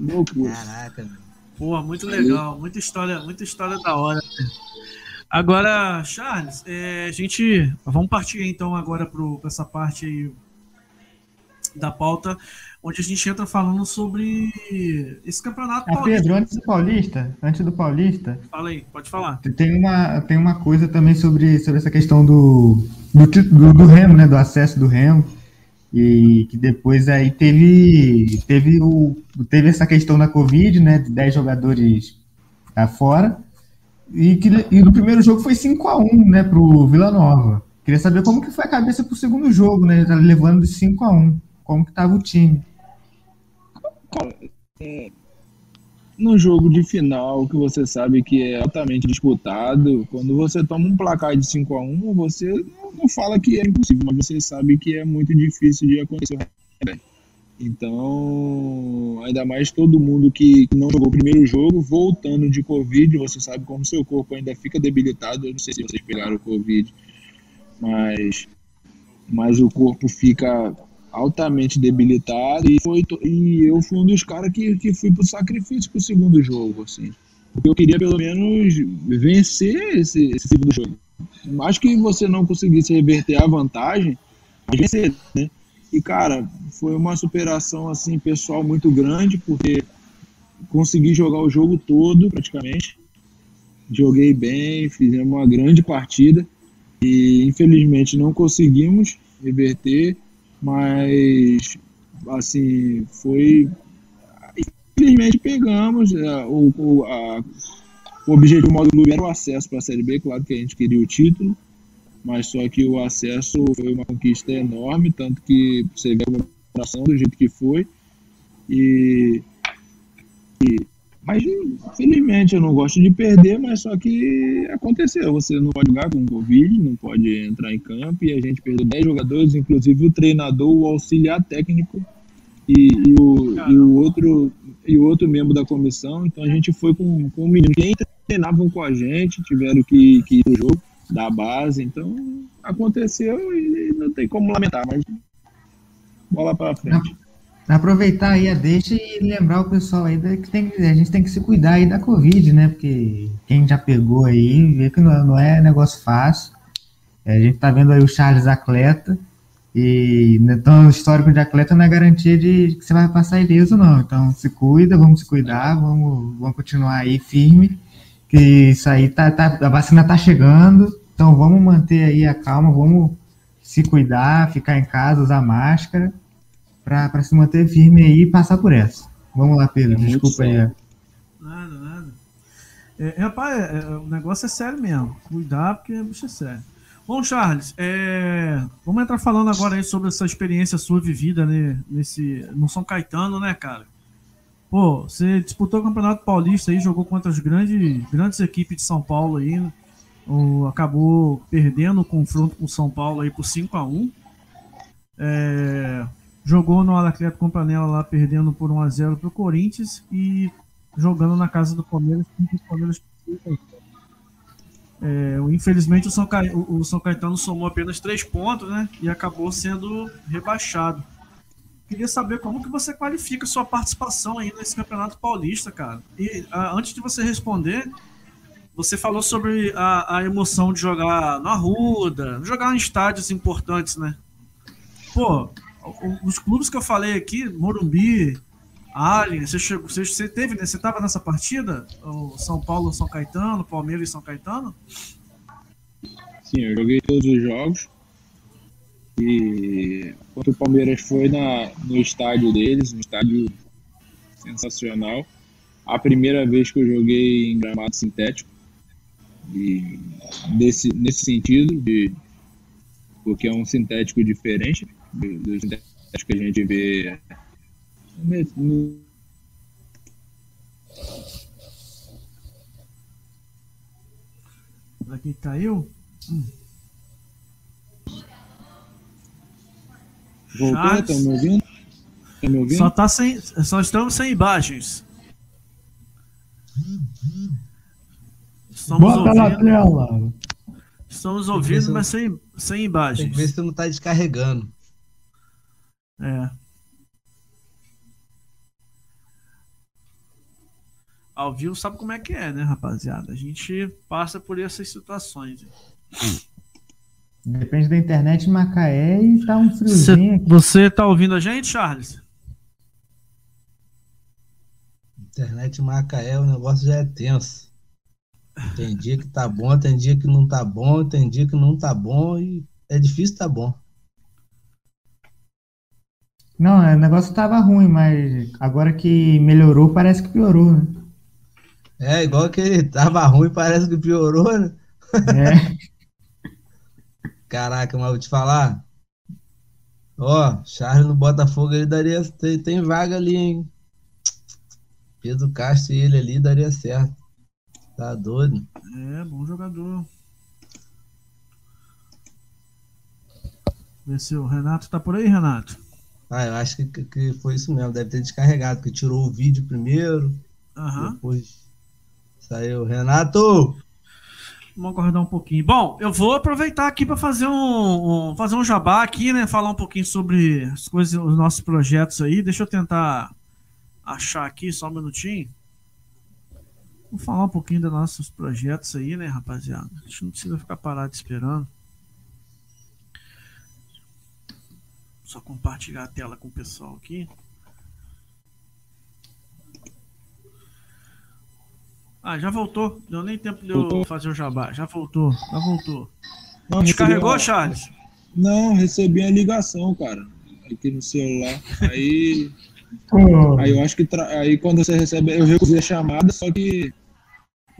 Loucura. Caraca, meu. Pô, muito legal, muita história, muita história da hora. Agora, Charles, é, a gente. Vamos partir então agora para essa parte aí da pauta onde a gente entra falando sobre esse campeonato ah, paulista. Pedro, antes do Paulista, antes do Paulista. Fala aí, pode falar. Tem uma, tem uma coisa também sobre, sobre essa questão do, do, do, do Remo, né? Do acesso do Remo. E que depois aí teve, teve, o, teve essa questão da Covid, né? De 10 jogadores fora. E, que, e no primeiro jogo foi 5 a 1 né, pro Vila Nova. Queria saber como que foi a cabeça pro segundo jogo, né? Levando de 5 a 1 Como que tava o time? É, no jogo de final, que você sabe que é altamente disputado, quando você toma um placar de 5 a 1 você não fala que é impossível, mas você sabe que é muito difícil de acontecer. Então, ainda mais todo mundo que não jogou o primeiro jogo, voltando de Covid, você sabe como seu corpo ainda fica debilitado. Eu não sei se vocês pegaram o Covid, mas, mas o corpo fica altamente debilitado e, foi, e eu fui um dos caras que, que fui pro sacrifício pro segundo jogo, assim. Eu queria pelo menos vencer esse, esse segundo jogo. Acho que você não conseguisse reverter a vantagem, vencer, né? E cara, foi uma superação assim pessoal muito grande, porque consegui jogar o jogo todo praticamente. Joguei bem, fizemos uma grande partida e infelizmente não conseguimos reverter Mas, assim, foi. Infelizmente pegamos. é, o, o, a- o objetivo do módulo era o acesso para a Série B, claro que a gente queria o título, mas só que o acesso foi uma conquista enorme, tanto que você vê a comemoração do jeito que foi. E, e- mas infelizmente eu não gosto de perder, mas só que aconteceu. Você não pode jogar com Covid, não pode entrar em campo e a gente perdeu 10 jogadores, inclusive o treinador, o auxiliar técnico e, e o, e o outro e o outro membro da comissão. Então a gente foi com, com o menino que treinavam com a gente, tiveram que, que ir pro jogo da base. Então aconteceu e não tem como lamentar, mas bola para frente. Aproveitar aí a deixa e lembrar o pessoal aí que tem, a gente tem que se cuidar aí da Covid, né? Porque quem já pegou aí vê que não, não é negócio fácil. É, a gente tá vendo aí o Charles atleta e então o histórico de atleta não é garantia de que você vai passar ileso, não. Então se cuida, vamos se cuidar, vamos, vamos continuar aí firme, que isso aí tá, tá a vacina tá chegando, então vamos manter aí a calma, vamos se cuidar, ficar em casa, usar máscara para se manter firme aí e passar por essa. Vamos lá, Pedro, É muito desculpa aí. sério. Nada, nada. É, rapaz, é, é, o negócio é sério mesmo. Cuidar, porque o bicho é sério. Bom, Charles, é, vamos entrar falando agora aí sobre essa experiência sua vivida né, nesse, no São Caetano, né, cara? Pô, você disputou o Campeonato Paulista aí, jogou contra as grandes, grandes equipes de São Paulo aí, o, acabou perdendo o confronto com o São Paulo aí por 5 a 1 é, Jogou no Anacleto Companela lá, perdendo por 1x0 pro Corinthians e jogando na casa do Palmeiras, com o Palmeiras é, infelizmente o São, Ca... o São Caetano somou apenas 3 pontos, né? E acabou sendo rebaixado. Queria saber como que você qualifica sua participação aí nesse Campeonato Paulista, cara. E ah, antes de você responder, você falou sobre a, a emoção de jogar na Arruda, jogar em estádios importantes, né? Pô, os clubes que eu falei aqui, Morumbi, Alien, você chegou, você, você teve, né? Você tava nessa partida? O São Paulo, São Caetano, Palmeiras e São Caetano? Sim, eu joguei todos os jogos. E quando o Palmeiras foi na, no estádio deles, um estádio sensacional. A primeira vez que eu joguei em gramado sintético. E desse, nesse sentido, de, porque é um sintético diferente do, do sintético que a gente vê no- no, Pra quem Voltou? Charles? Estão me ouvindo? Estão me ouvindo? Só, tá sem, só estamos sem imagens. Estamos Bota na ouvindo, tela. estamos Tem ouvindo se- mas sem, sem Tem imagens. que ver se não tá descarregando. É. Ao vivo sabe como é que é, né, rapaziada? A gente passa por essas situações. Depende da internet em Macaé e tá um friozinho aqui. você tá ouvindo a gente, Charles? Internet em Macaé, o negócio já é tenso. Tem dia que tá bom, tem dia que não tá bom, tem dia que não tá bom e é difícil tá bom. Não, o negócio tava ruim, mas agora que melhorou, parece que piorou, né? É, igual que tava ruim, parece que piorou, né? É. Caraca, mas vou te falar. Ó, Charles no Botafogo ele daria. Tem, tem vaga ali, hein? Pedro Castro e ele ali daria certo. Tá doido? É, bom jogador. Vê se o Renato tá por aí, Renato. Ah, eu acho que, que- que foi isso mesmo. Deve ter descarregado, porque tirou o vídeo primeiro, Aham. depois saiu. Renato! Vamos aguardar um pouquinho. Bom, eu vou aproveitar aqui para fazer um, um- fazer um jabá aqui, né? Falar um pouquinho sobre as coisas, os nossos projetos aí. Deixa eu tentar achar aqui só um minutinho. Vou falar um pouquinho dos nossos projetos aí, né, rapaziada? A gente não precisa ficar parado esperando. Só compartilhar a tela com o pessoal aqui. Ah, já voltou. Deu nem tempo de eu Voltou? fazer o jabá. Já voltou, já voltou. Não, Descarregou, recebi a- Charles? Não, recebi a ligação, cara. aqui no celular. Aí. Aí eu acho que tra... aí quando você recebe, eu recusei a chamada, só que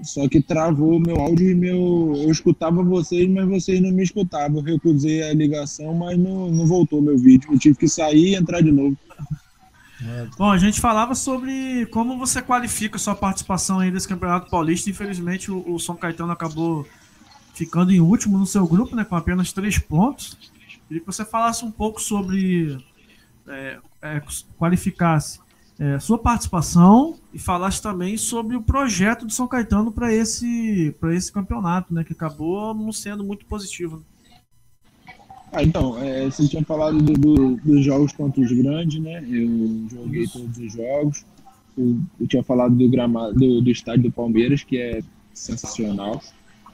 só que travou meu áudio e meu. Eu escutava vocês, mas vocês não me escutavam. Eu recusei a ligação, mas não, não voltou meu vídeo. Eu tive que sair e entrar de novo. Bom, a gente falava sobre como você qualifica sua participação aí nesse Campeonato Paulista. Infelizmente, o, o São Caetano acabou ficando em último no seu grupo, né, com apenas três pontos. Queria que você falasse um pouco sobre é, é, qualificasse é, sua participação e falasse também sobre o projeto do São Caetano para esse, esse campeonato, né, que acabou não sendo muito positivo. Ah, então, é, você tinha falado do, do, dos jogos contra os grandes, né? Eu joguei todos os jogos. Eu, eu, tinha falado do gramado do, do estádio do Palmeiras, que é sensacional.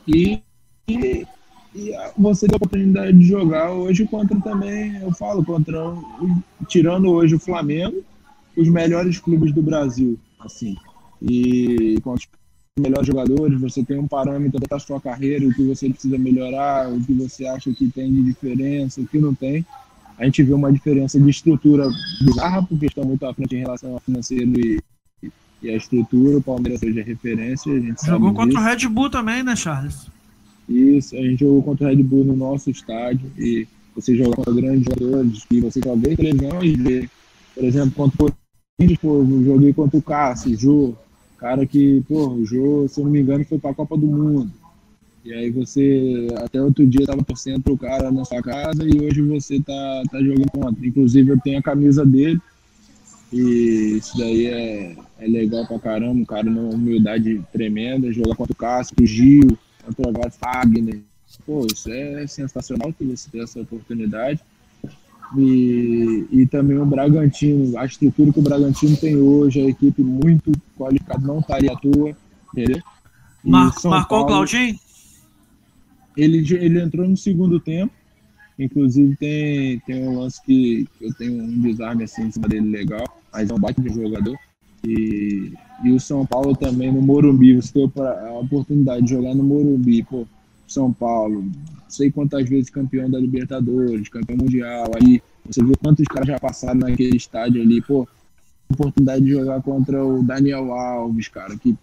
E, e, e você tem a oportunidade de jogar hoje contra também, eu falo, contra tirando hoje o Flamengo, os melhores clubes do Brasil, assim. E com os melhores jogadores, você tem um parâmetro da sua carreira, o que você precisa melhorar, o que você acha que tem de diferença, o que não tem. A gente vê uma diferença de estrutura bizarra, porque estão muito à frente em relação ao financeiro e, e a estrutura. O Palmeiras seja referência, a gente Jogou contra o Red Bull também, né, Charles? Isso, a gente jogou contra o Red Bull no nosso estádio e você joga contra grandes jogadores que você só vê televisão e vê, por exemplo, contra o pô, eu joguei contra o Cássio, Jô, cara que, pô, o Jô, se eu não me engano, foi pra Copa do Mundo. E aí você, até outro dia, tava torcendo pro cara na sua casa e hoje você tá, tá jogando contra. Inclusive, eu tenho a camisa dele e isso daí é, é legal pra caramba, um cara numa humildade tremenda, jogar contra o Cássio, o Gil, contra o Fagner. Pô, isso é sensacional que você ter essa oportunidade. E, e também o Bragantino, a estrutura que o Bragantino tem hoje, a equipe muito qualificada, não estaria à toa, entendeu? Mar marcou o Claudinho? Ele, ele entrou no segundo tempo, inclusive tem, tem um lance que eu tenho um desarme assim em cima dele legal, mas é um baita de jogador. E, e o São Paulo também no Morumbi, você teve a oportunidade de jogar no Morumbi, pô, São Paulo, sei quantas vezes campeão da Libertadores, campeão mundial, aí você vê quantos caras já passaram naquele estádio ali, pô, oportunidade de jogar contra o Daniel Alves, cara, que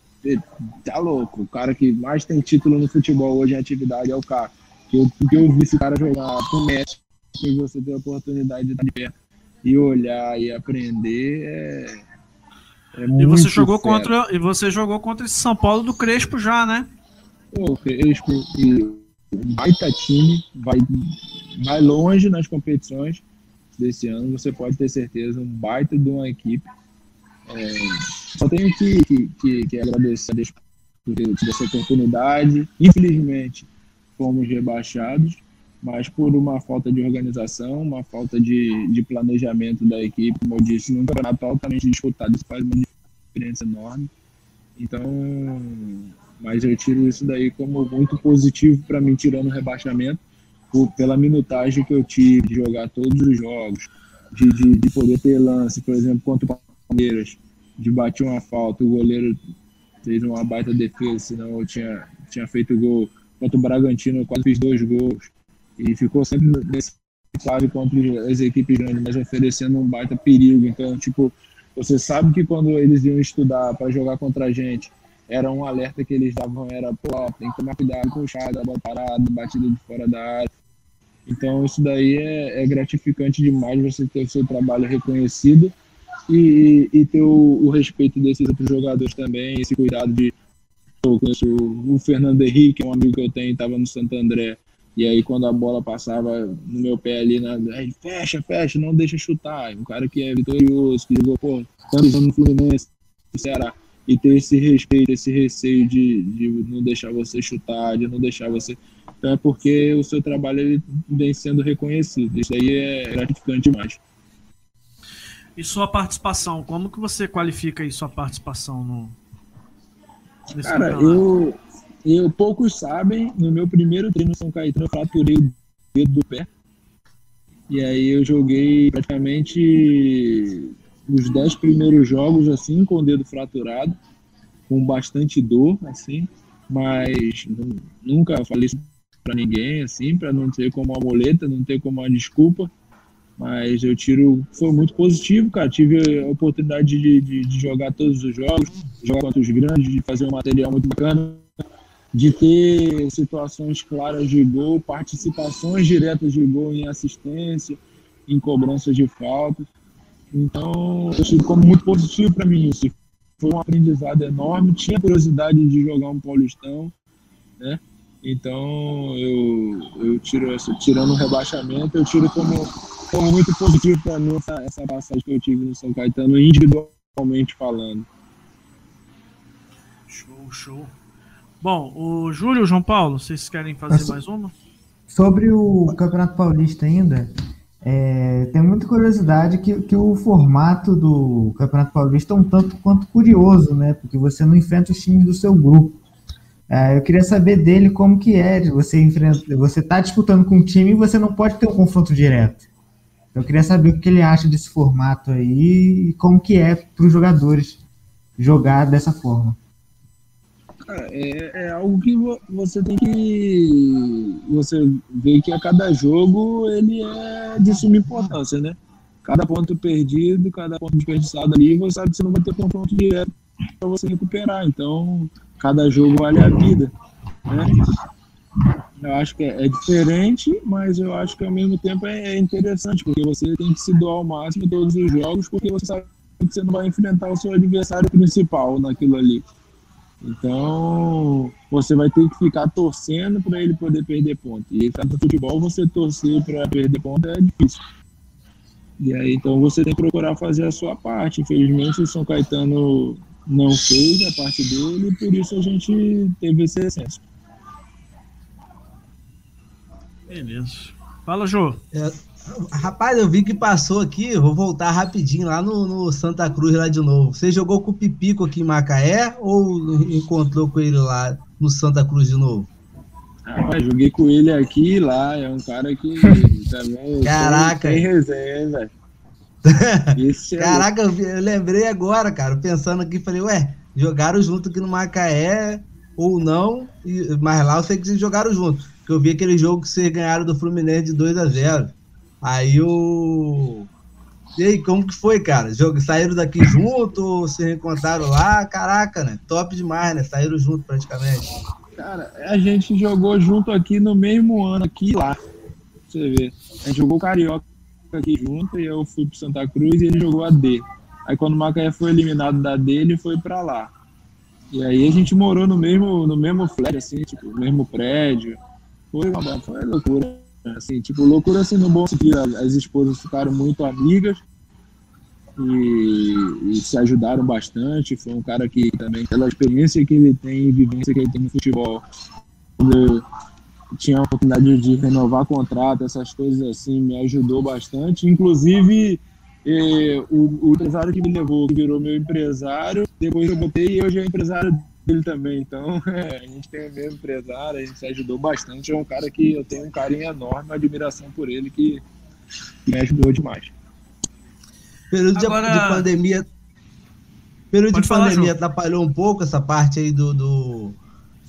tá louco, o cara que mais tem título no futebol hoje em atividade é o cara. Que eu, que eu vi esse cara jogar pro Messi, que você ter a oportunidade de estar de perto e olhar e aprender é, é e você jogou contra e você jogou contra esse São Paulo do Crespo já, né? O Crespo e um baita time, vai, vai longe nas competições desse ano, você pode ter certeza, um baita de uma equipe. É, só tenho que, que, que, que agradecer a Deus por ter tido essa oportunidade. Infelizmente, fomos rebaixados, mas por uma falta de organização, uma falta de, de planejamento da equipe, como eu disse, num campeonato altamente disputado, isso faz uma diferença enorme. Então, mas eu tiro isso daí como muito positivo para mim, tirando o rebaixamento, por, pela minutagem que eu tive de jogar todos os jogos, de, de, de poder ter lance, por exemplo, contra o Palmeiras, de bater uma falta, o goleiro fez uma baita defesa, senão eu tinha, tinha feito gol. Contra o Bragantino, eu quase fiz dois gols. E ficou sempre nesse quadro contra as equipes grandes, mas oferecendo um baita perigo. Então, tipo, você sabe que quando eles iam estudar para jogar contra a gente, era um alerta que eles davam, era, pô, tem que tomar cuidado com o chá, da bola parada, batida de fora da área. Então isso daí é, é, gratificante demais você ter o seu trabalho reconhecido e, e ter o, o, respeito desses outros jogadores também, esse cuidado de eu conheço o, Fernando Henrique, um amigo que eu tenho, estava no Santo André, e aí quando a bola passava no meu pé ali, na, fecha, fecha, não deixa chutar. Um cara que é vitorioso, que jogou, pô, tantos anos no Fluminense, no Ceará e ter esse respeito, esse receio de, de não deixar você chutar, de não deixar você. Então é porque o seu trabalho ele vem sendo reconhecido. Isso aí é gratificante demais. E sua participação, como que você qualifica aí sua participação no Cara, eu, eu poucos sabem, no meu primeiro treino no São Caetano eu fraturei o dedo do pé. E aí eu joguei praticamente os dez primeiros jogos, assim, com o dedo fraturado, com bastante dor, assim, mas nunca falei para ninguém, assim, para não ter como uma muleta, não ter como uma desculpa. Mas eu tiro, foi muito positivo, cara. Tive a oportunidade de, de, de jogar todos os jogos, jogar contra os grandes, de fazer um material muito bacana, de ter situações claras de gol, participações diretas de gol em assistência, em cobranças de falta. Então, eu tive como muito positivo para mim isso. Foi um aprendizado enorme. Tinha curiosidade de jogar um Paulistão, né? Então, eu, eu tiro essa, tirando o rebaixamento, eu tiro como, como muito positivo para mim essa, essa passagem que eu tive no São Caetano, individualmente falando. Show, show. Bom, o Júlio, João Paulo, vocês querem fazer mais uma? Sobre o Campeonato Paulista ainda, é, tenho muita curiosidade que, que o formato do Campeonato Paulista é um tanto quanto curioso, né? Porque você não enfrenta os times do seu grupo. É, eu queria saber dele como que é, você enfrenta, você está disputando com um time e você não pode ter um confronto direto. Eu queria saber o que ele acha desse formato aí e como que é para os jogadores jogar dessa forma. É, é, algo que você tem que você vê que a cada jogo ele é de suma importância, né? Cada ponto perdido, cada ponto desperdiçado ali, você sabe que você não vai ter confronto direto para você recuperar. Então, cada jogo vale a vida, né? Eu acho que é, é, diferente, mas eu acho que ao mesmo tempo é, é interessante, porque você tem que se doar ao máximo em todos os jogos, porque você sabe que você não vai enfrentar o seu adversário principal naquilo ali. Então, você vai ter que ficar torcendo para ele poder perder ponto. E no futebol, você torcer para perder ponto é difícil. E aí, então, você tem que procurar fazer a sua parte. Infelizmente, o São Caetano não fez a parte dele, e por isso a gente teve esse excesso. Beleza. Fala, Jô. É, rapaz, eu vi que passou aqui, vou voltar rapidinho lá no, no, Santa Cruz lá de novo. Você jogou com o Pipico aqui em Macaé ou encontrou com ele lá no Santa Cruz de novo? Ah, joguei com ele aqui e lá, é um cara que também Caraca. tem resenha, velho. É Caraca, eu, eu lembrei agora, cara, pensando aqui, falei, ué, jogaram junto aqui no Macaé ou não, e, mas lá eu sei que vocês jogaram junto. Que eu vi aquele jogo que vocês ganharam do Fluminense de 2 a 0 Aí o. E aí, como que foi, cara? Jogo, saíram daqui junto, se reencontraram lá? Caraca, né? Top demais, né? Saíram junto praticamente. Cara, a gente jogou junto aqui no mesmo ano, aqui lá. Você vê. A gente jogou Carioca aqui junto e eu fui pro Santa Cruz e ele jogou a D. Aí quando o Macaé foi eliminado da D, ele foi para lá. E aí a gente morou no mesmo, no mesmo flat, assim, tipo, no mesmo prédio. Foi foi loucura. Assim, tipo, loucura assim no bom sentido. As esposas ficaram muito amigas e, e, se ajudaram bastante. Foi um cara que também, pela experiência que ele tem, vivência que ele tem no futebol, tinha a oportunidade de renovar contrato, essas coisas assim, me ajudou bastante. Inclusive, eh, o, o, empresário que me levou, que virou meu empresário, depois eu botei e hoje é empresário dele também. Então, é, a gente tem o mesmo empresário, a gente se ajudou bastante. É um cara que eu tenho um carinho enorme, uma admiração por ele, que, que me ajudou demais. Período Agora... de, pandemia. Período Pode de falar, pandemia João. atrapalhou um pouco essa parte aí do, do,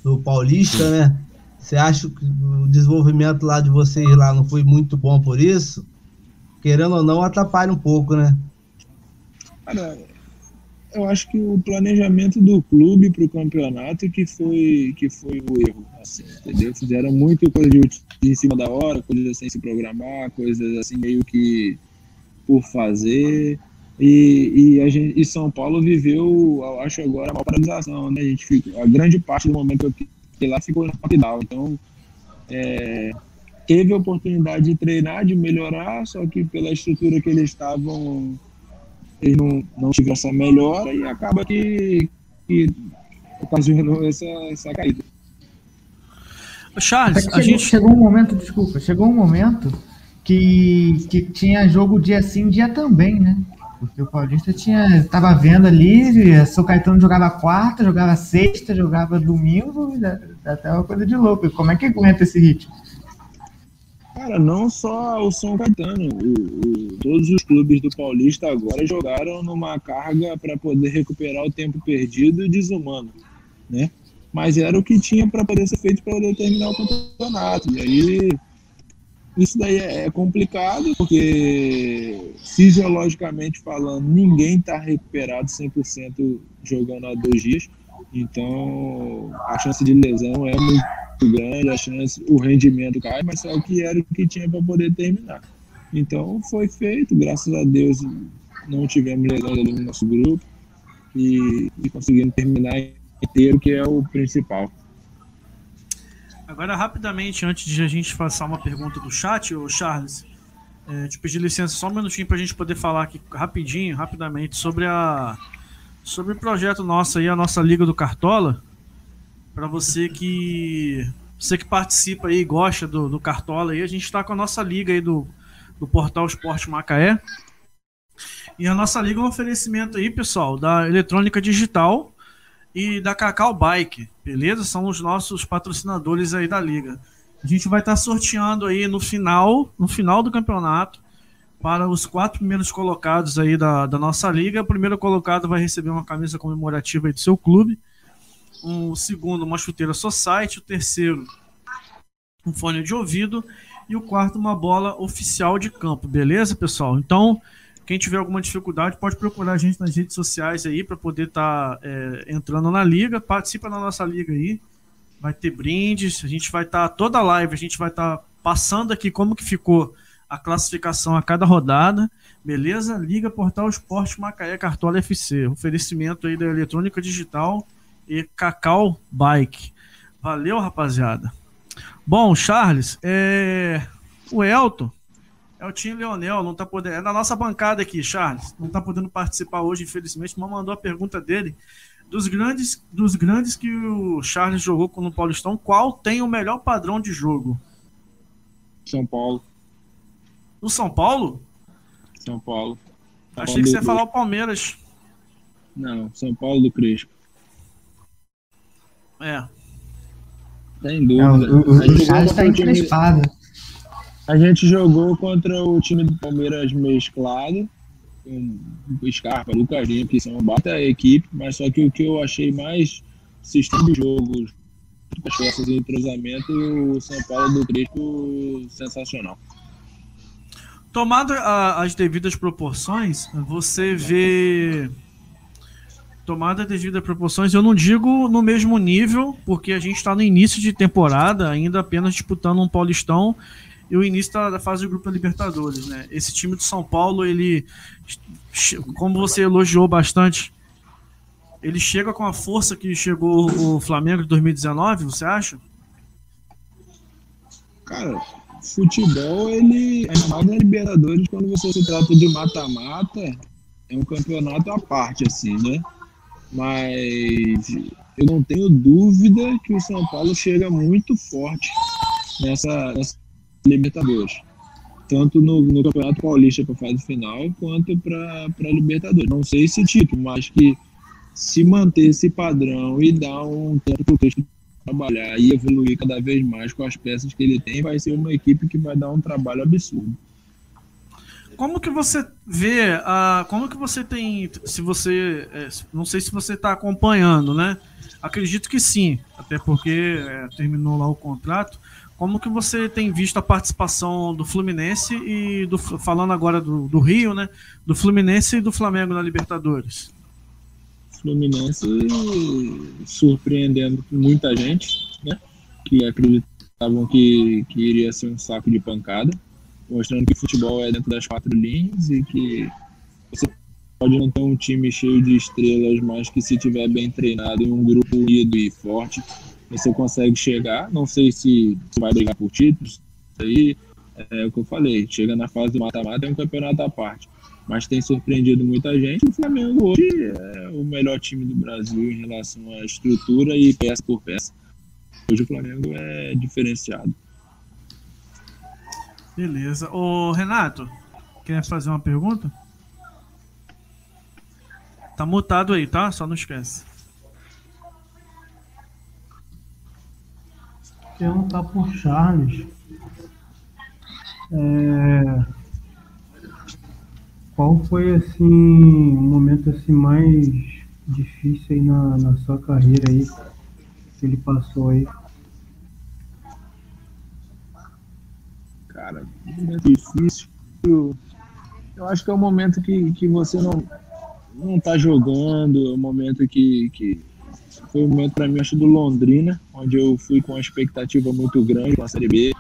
do Paulista, né? Você acha que o desenvolvimento lá de vocês lá não foi muito bom por isso? Querendo ou não, atrapalha um pouco, né? Cara, eu acho que o planejamento do clube para o campeonato que foi que foi o erro, assim, entendeu? Fizeram muito coisa de, em cima da hora, coisas sem se programar, coisas assim meio que por fazer. E, e, a gente, e São Paulo viveu, eu acho agora, uma paralisação, né? A gente fica, a grande parte do momento que lá ficou no final. Então, é, teve a oportunidade de treinar, de melhorar, só que pela estrutura que eles estavam ele não, não tive essa melhora e acaba que, que ocasionou essa, essa caída. Charles, a chegou, gente chegou um momento, desculpa, chegou um momento que, que tinha jogo dia sim, dia também, né? Porque o Paulista tinha, estava vendo ali, São Caetano jogava quarta, jogava sexta, jogava domingo, até uma coisa de louco. Como é que aguenta esse ritmo? Cara, não só o São Caetano, o, o, todos os clubes do Paulista agora jogaram numa carga para poder recuperar o tempo perdido e desumano, né? Mas era o que tinha para poder ser feito para poder terminar o campeonato. E aí Isso daí é, é complicado, porque fisiologicamente falando, ninguém está recuperado 100% jogando há dois dias. Então, a chance de lesão é muito grande, a chance, o rendimento cai, mas só que era o que tinha para poder terminar. Então, foi feito, graças a Deus, não tivemos ali no nosso grupo e, e conseguimos terminar inteiro, que é o principal. Agora, rapidamente, antes de a gente passar uma pergunta do chat, ô Charles, é, te pedir licença só um minutinho para a gente poder falar aqui rapidinho, rapidamente, sobre a sobre o projeto nosso aí, a nossa Liga do Cartola. Para você que você que participa aí, gosta do, do Cartola aí, a gente está com a nossa liga aí do, do Portal Esporte Macaé. E a nossa liga é um oferecimento aí, pessoal, da Eletrônica Digital e da Cacau Bike, beleza? São os nossos patrocinadores aí da liga. A gente vai estar tá sorteando aí no final, no final do campeonato, para os quatro primeiros colocados aí da, da nossa liga. O primeiro colocado vai receber uma camisa comemorativa aí do seu clube. O segundo, uma chuteira Society. O terceiro, um fone de ouvido. E o quarto, uma bola oficial de campo, beleza, pessoal? Então, quem tiver alguma dificuldade, pode procurar a gente nas redes sociais aí para poder estar tá, é, entrando na liga. Participa da nossa liga aí. Vai ter brindes. A gente vai estar tá, toda live, a gente vai estar tá passando aqui como que ficou a classificação a cada rodada. Beleza? Liga Portal Esporte Macaé Cartola FC. Oferecimento aí da Eletrônica Digital e Cacau Bike. Valeu, rapaziada. Bom, Charles, é... o Elton é o Tim Leonel, não tá podendo. É da nossa bancada aqui, Charles. Não tá podendo participar hoje, infelizmente, mas mandou a pergunta dele. Dos grandes, dos grandes que o Charles jogou com o Paulistão, qual tem o melhor padrão de jogo? São Paulo. No São Paulo? São Paulo. São Achei Paulo que você ia falar o Palmeiras. Não, São Paulo do Crespo. É. Tem dúvida. Não, o, o, o Charles tá encrespado. A gente jogou contra o time do Palmeiras mesclado, com o Scarpa, Lucas que são uma bata equipe, mas só que o que eu achei mais sistema de jogo, as peças de entrosamento, o São Paulo do Crespo sensacional. Tomado as devidas proporções, você vê tomada devidas proporções, eu não digo no mesmo nível, porque a gente está no início de temporada, ainda apenas disputando um Paulistão e o início da, da fase do grupo da Libertadores, né? Esse time do São Paulo, ele, como você elogiou bastante, ele chega com a força que chegou o Flamengo de 2019, você acha? Cara, futebol, ele é mais na Libertadores quando você se trata de mata-mata, é um campeonato à parte, assim, né? Mas eu não tenho dúvida que o São Paulo chega muito forte nessa, nessa Libertadores. Tanto no, no Campeonato Paulista para fase final, quanto para a Libertadores. Não sei esse título, mas que se manter esse padrão e dar um tempo para o texto trabalhar e evoluir cada vez mais com as peças que ele tem, vai ser uma equipe que vai dar um trabalho absurdo. Como que você vê, uh, como que você tem, se você, é, não sei se você está acompanhando, né? Acredito que sim, até porque é, terminou lá o contrato. Como que você tem visto a participação do Fluminense e do falando agora do, do Rio, né? Do Fluminense e do Flamengo na Libertadores? Fluminense surpreendendo muita gente, né? Que acreditavam que, que iria ser um saco de pancada, mostrando que futebol é dentro das quatro linhas e que você pode não ter um time cheio de estrelas, mas que se tiver bem treinado em um grupo unido e forte, você consegue chegar. Não sei se vai brigar por títulos, aí é o que eu falei. Chega na fase do mata-mata, é um campeonato à parte. Mas tem surpreendido muita gente. O Flamengo hoje é o melhor time do Brasil em relação à estrutura e peça por peça. Hoje o Flamengo é diferenciado. Beleza. Ô, Renato, quer fazer uma pergunta? Tá mutado aí, tá? Só não esquece. perguntar por Charles. É, qual foi assim o momento assim mais difícil aí na, na sua carreira aí que ele passou aí? Cara, momento difícil. Eu acho que é o momento que, que você não, não tá jogando, é o momento que, que foi um momento para mim, acho, do Londrina, onde eu fui com uma expectativa muito grande com a Série B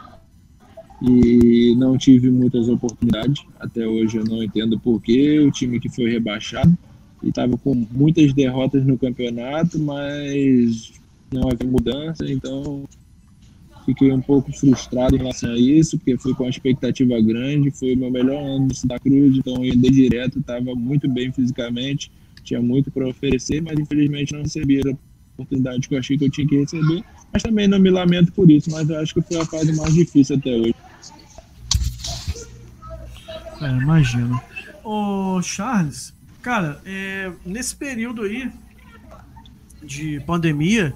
e não tive muitas oportunidades. Até hoje eu não entendo porquê. O time que foi rebaixado e estava com muitas derrotas no campeonato, mas não havia mudança, então fiquei um pouco frustrado em relação a isso, porque fui com uma expectativa grande, foi o meu melhor ano no Santa Cruz, então eu ia direto, estava muito bem fisicamente, tinha muito para oferecer, mas infelizmente não recebi a oportunidade que eu achei que eu tinha que receber, mas também não me lamento por isso, mas eu acho que foi a fase mais difícil até hoje. É, imagino. Ô, Charles, cara, é, nesse período aí de pandemia,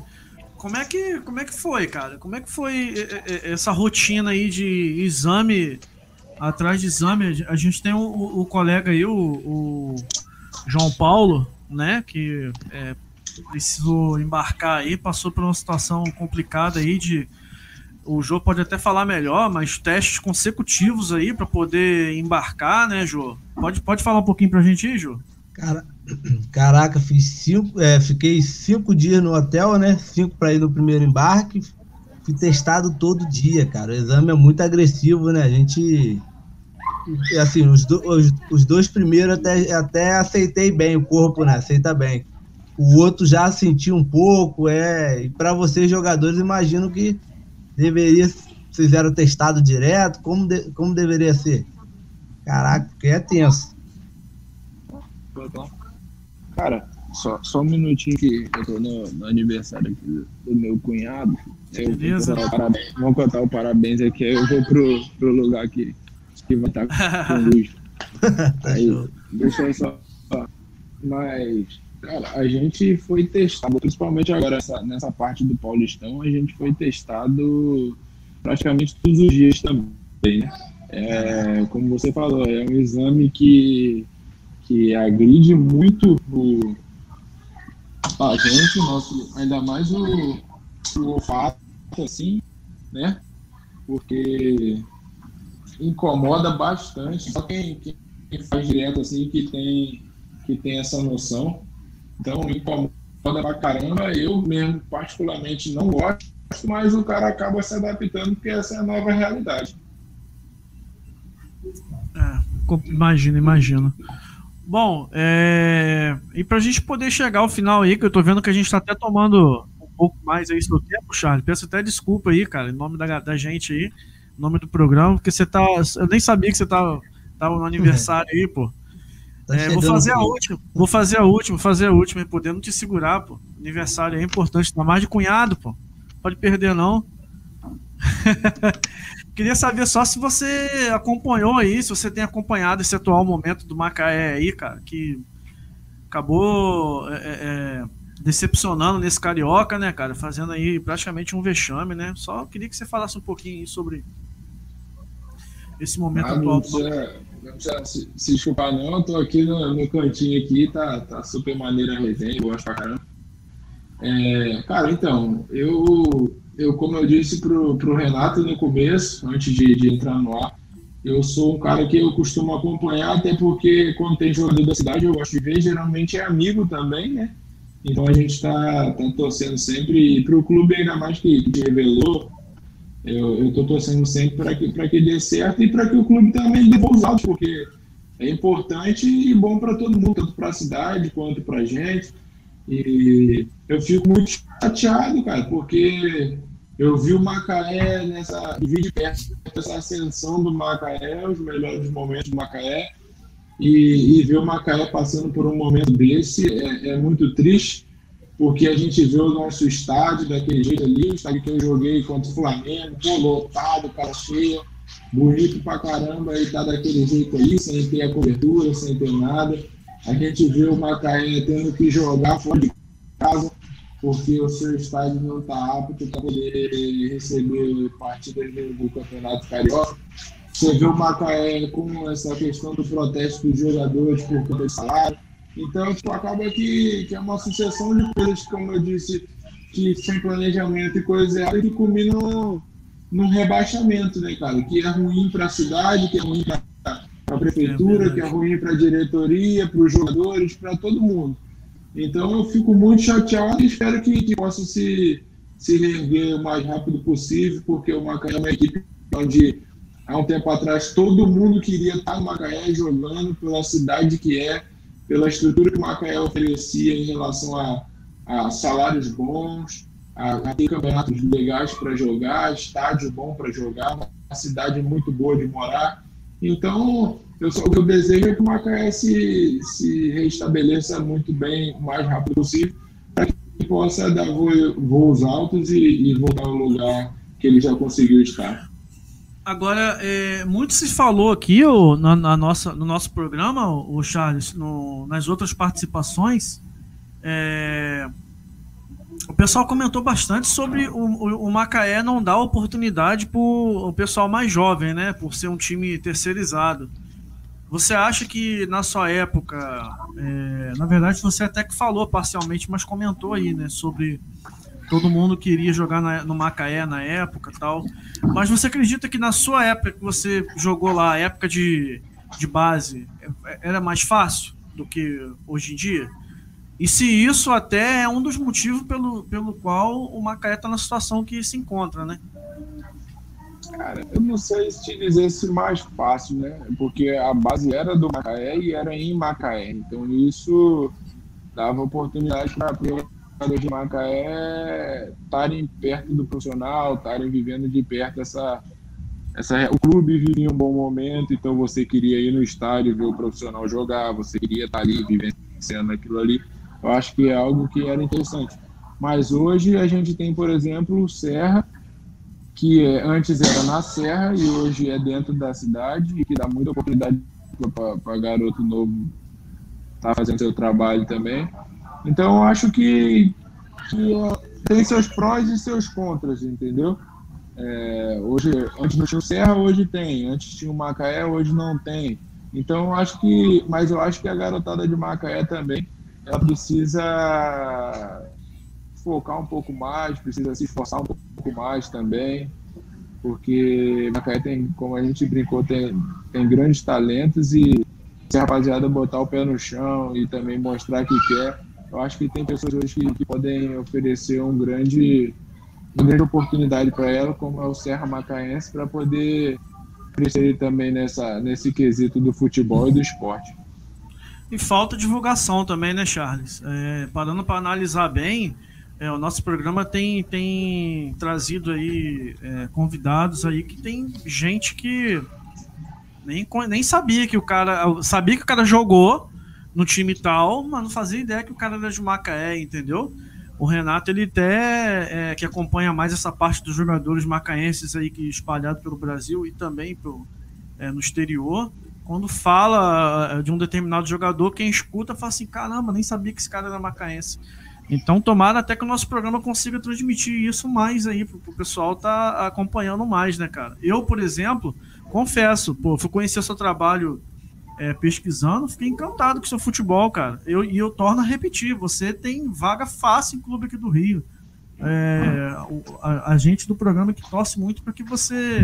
como é que, como é que foi, cara? Como é que foi é, é, essa rotina aí de exame atrás de exame? A gente tem o, o colega aí, o, o, João Paulo, né, que é, precisou embarcar aí, passou por uma situação complicada aí de o Jô pode até falar melhor, mas testes consecutivos aí para poder embarcar, né, Jô? Pode, pode falar um pouquinho pra gente aí, Jô? Cara, caraca, fiz cinco, é, fiquei cinco dias no hotel, né? Cinco para ir no primeiro embarque. Fui testado todo dia, cara. O exame é muito agressivo, né? A gente. Assim, os, do, os, os dois primeiros até, até aceitei bem, o corpo, né? Aceita bem. O outro já senti um pouco, é. E para vocês, jogadores, imagino que deveria. Fizeram testado direto, como, de, como deveria ser? Caraca, porque é tenso. Cara, só, só um minutinho que eu tô no, no aniversário aqui do, do, meu cunhado. Eu Beleza. Vou contar, vamos contar o parabéns aqui, aí eu vou pro, pro lugar que, que vai estar tá com luz. aí, deixa eu só. Mas, cara, a gente foi testado, principalmente agora nessa, nessa parte do Paulistão, a gente foi testado praticamente todos os dias também, né? É, como você falou, é um exame que que agride muito o, a gente, nosso, ainda mais o, o olfato, assim, né? Porque incomoda bastante. Só quem, quem faz direto assim que tem, que tem essa noção. Então incomoda pra caramba. Eu mesmo, particularmente, não gosto, mas o cara acaba se adaptando porque essa é a nova realidade. É, imagino, imagino. Bom, é... e pra gente poder chegar ao final aí, que eu tô vendo que a gente tá até tomando um pouco mais aí seu tempo, Charles. Peço até desculpa aí, cara, em nome da, da gente aí, em nome do programa, porque você tá. Eu nem sabia que você tava, tava no aniversário aí, pô. Tá é, vou fazer a última, vou fazer a última, fazer a última e podendo te segurar, pô. Aniversário é importante, ainda mais de cunhado, pô. Pode perder, não. Queria saber só se você acompanhou aí, se você tem acompanhado esse atual momento do Macaé aí, cara, que acabou é, é, é, decepcionando nesse Carioca, né, cara, fazendo aí praticamente um vexame, né? Só queria que você falasse um pouquinho sobre esse momento ah, atual. Não precisa, não precisa se, se desculpar não, eu tô aqui no, no cantinho aqui, tá, tá super maneira a resenha, gosto pra caramba. É, cara, então, eu eu, como eu disse pro, pro Renato no começo, antes de, de entrar no ar, eu sou um cara que eu costumo acompanhar, até porque quando tem jogador da cidade eu gosto de ver, geralmente é amigo também, né? Então a gente está tá torcendo sempre, para o clube ainda mais que, que revelou, eu estou torcendo sempre para que, que dê certo e para que o clube também dê bons altos, porque é importante e bom para todo mundo, tanto para a cidade quanto para a gente. E eu fico muito chateado, cara, porque eu vi o Macaé nessa. vi de perto essa ascensão do Macaé, os melhores momentos do Macaé. E, e ver o Macaé passando por um momento desse é, é, muito triste, porque a gente vê o nosso estádio daquele jeito ali, o estádio que eu joguei contra o Flamengo, lotado, cara cheia, bonito pra caramba, e tá daquele jeito aí, sem ter a cobertura, sem ter nada. A gente vê o Macaé tendo que jogar fora de casa porque o seu estádio não está apto para poder receber partidas do, do Campeonato Carioca. Você vê o Macaé com essa questão do protesto dos jogadores por conta de salário. Então, tipo, acaba que, que é uma sucessão de coisas, como eu disse, que sem planejamento e coisas erradas que culminam num rebaixamento, né, cara? Que é ruim para a cidade, que é ruim para a prefeitura, que é ruim para a diretoria, para os jogadores, para todo mundo. Então eu fico muito chateado e espero que, que possa se, se reerguer o mais rápido possível, porque o Macaé é uma equipe onde há um tempo atrás todo mundo queria estar no Macaé jogando pela cidade que é, pela estrutura que o Macaé oferecia em relação a, a salários bons, a, a ter campeonatos legais para jogar, estádio bom para jogar, uma cidade muito boa de morar. Então, eu só, o que eu desejo é que o Macaé se, se restabeleça muito bem, o mais rápido possível, para que possa dar voos altos e, e voltar ao lugar que ele já conseguiu estar. Agora, é, muito se falou aqui ó, na, na, nossa, no nosso programa, o Charles, no, nas outras participações, é, o pessoal comentou bastante sobre o, o, o Macaé não dar oportunidade para o pessoal mais jovem, né? Por ser um time terceirizado. Você acha que na sua época, é, na verdade você até que falou parcialmente, mas comentou aí, né? Sobre todo mundo queria jogar na, no Macaé na época tal. Mas você acredita que na sua época que você jogou lá, época de, de base, era mais fácil do que hoje em dia? E se isso até é um dos motivos pelo, pelo qual o Macaé está na situação que se encontra, né? Cara, eu não sei se te dizer se mais fácil, né? Porque a base era do Macaé e era em Macaé. Então isso dava oportunidade para de Macaé estarem perto do profissional, estarem vivendo de perto essa, essa. O clube vivia um bom momento, então você queria ir no estádio ver o profissional jogar, você queria estar ali vivenciando aquilo ali. Eu acho que é algo que era interessante. Mas hoje a gente tem, por exemplo, o Serra, que é, antes era na Serra e hoje é dentro da cidade e que dá muita oportunidade para garoto novo estar tá fazendo seu trabalho também. Então, eu acho que, que tem seus prós e seus contras, entendeu? É, hoje, antes não tinha o Serra, hoje tem. Antes tinha o Macaé, hoje não tem. Então, eu acho que, mas eu acho que a garotada de Macaé também, ela precisa focar um pouco mais, precisa se esforçar um pouco mais também, porque Macaé tem, como a gente brincou, tem, tem grandes talentos e se a rapaziada botar o pé no chão e também mostrar que quer, eu acho que tem pessoas hoje que, que podem oferecer um grande, uma grande oportunidade para ela, como é o Serra Macaense, para poder crescer também nessa, nesse quesito do futebol e do esporte. E falta divulgação também, né, Charles? É, parando para analisar bem, é, o nosso programa tem, tem trazido aí é, convidados aí que tem gente que nem, nem sabia que o cara. Sabia que o cara jogou, no time tal, mas não fazia ideia que o cara era de Macaé, entendeu? O Renato, ele até é, que acompanha mais essa parte dos jogadores macaenses aí que espalhado pelo Brasil e também pelo, é, no exterior, quando fala é, de um determinado jogador, quem escuta fala assim, caramba, nem sabia que esse cara era macaense. Então, tomara até que o nosso programa consiga transmitir isso mais aí, pro, pro pessoal tá acompanhando mais, né, cara? Eu, por exemplo, confesso, pô, fui conhecer seu trabalho é, pesquisando, fiquei encantado com o seu futebol, cara. Eu, e eu torno a repetir: você tem vaga fácil em clube aqui do Rio. É, a, a, gente do programa que torce muito para que você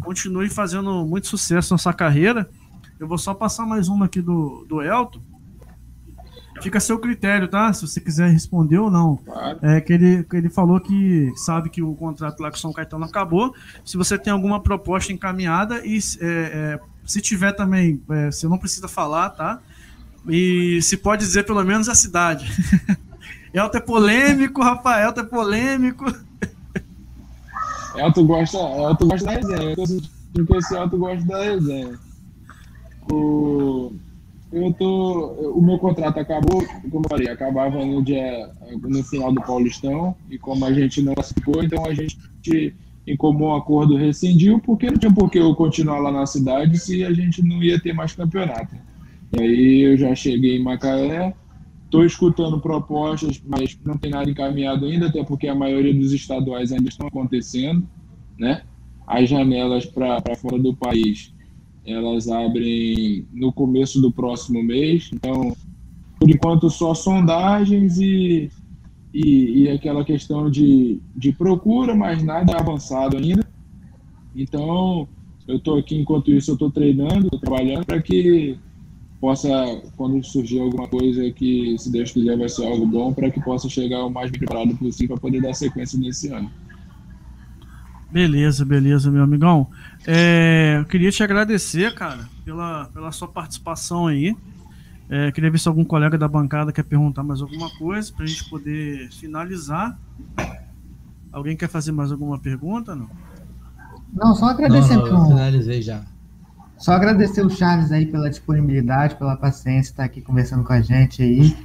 continue fazendo muito sucesso na sua carreira. Eu vou só passar mais uma aqui do, do Elton. Fica a seu critério, tá? Se você quiser responder ou não. É que ele, que ele falou que sabe que o contrato lá com São Caetano acabou. Se você tem alguma proposta encaminhada e é, é, se tiver também, é, você não precisa falar, tá? E se pode dizer pelo menos a cidade. Elton é polêmico, Rafael é polêmico. Elton gosta, Elton gosta da resenha. Eu tô esse Elton gosta da resenha. O, eu tô, o meu contrato acabou, como eu falei, acabava no dia no final do Paulistão e como a gente não classificou, então a gente em comum acordo rescindiu, porque não tinha por que eu continuar lá na cidade se a gente não ia ter mais campeonato. E aí eu já cheguei em Macaé, estou escutando propostas, mas não tem nada encaminhado ainda, até porque a maioria dos estaduais ainda estão acontecendo, né? As janelas para fora do país, elas abrem no começo do próximo mês, então, por enquanto, só sondagens e e, e aquela questão de, de procura, mas nada avançado ainda. Então, eu estou aqui enquanto isso, eu estou treinando, estou trabalhando para que possa, quando surgir alguma coisa que, se Deus quiser, vai ser algo bom, para que possa chegar o mais preparado possível para poder dar sequência nesse ano. Beleza, beleza, meu amigão. É, eu queria te agradecer, cara, pela, pela sua participação aí. É, queria ver se algum colega da bancada quer perguntar mais alguma coisa para a gente poder finalizar. Alguém quer fazer mais alguma pergunta? Não? Não, só agradecer. Não, não, eu finalizei já. Só agradecer o Charles aí pela disponibilidade, pela paciência, estar tá aqui conversando com a gente aí.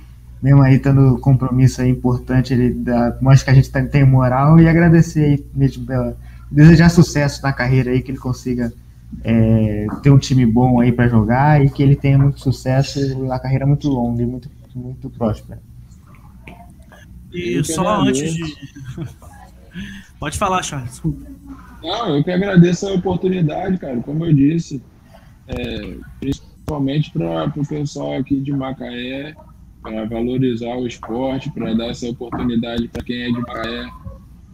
Mesmo aí tendo compromisso aí importante, ele dá, mostra que a gente tá, tem moral e agradecer aí mesmo pela. Desejar sucesso na carreira aí, que ele consiga é, ter um time bom aí para jogar e que ele tenha muito sucesso a carreira muito longa e muito, muito próspera. E só antes de. Pode falar, Charles. Não, eu que agradeço a oportunidade, cara. Como eu disse, é, principalmente para o pessoal aqui de Macaé, para valorizar o esporte, para dar essa oportunidade para quem é de Macaé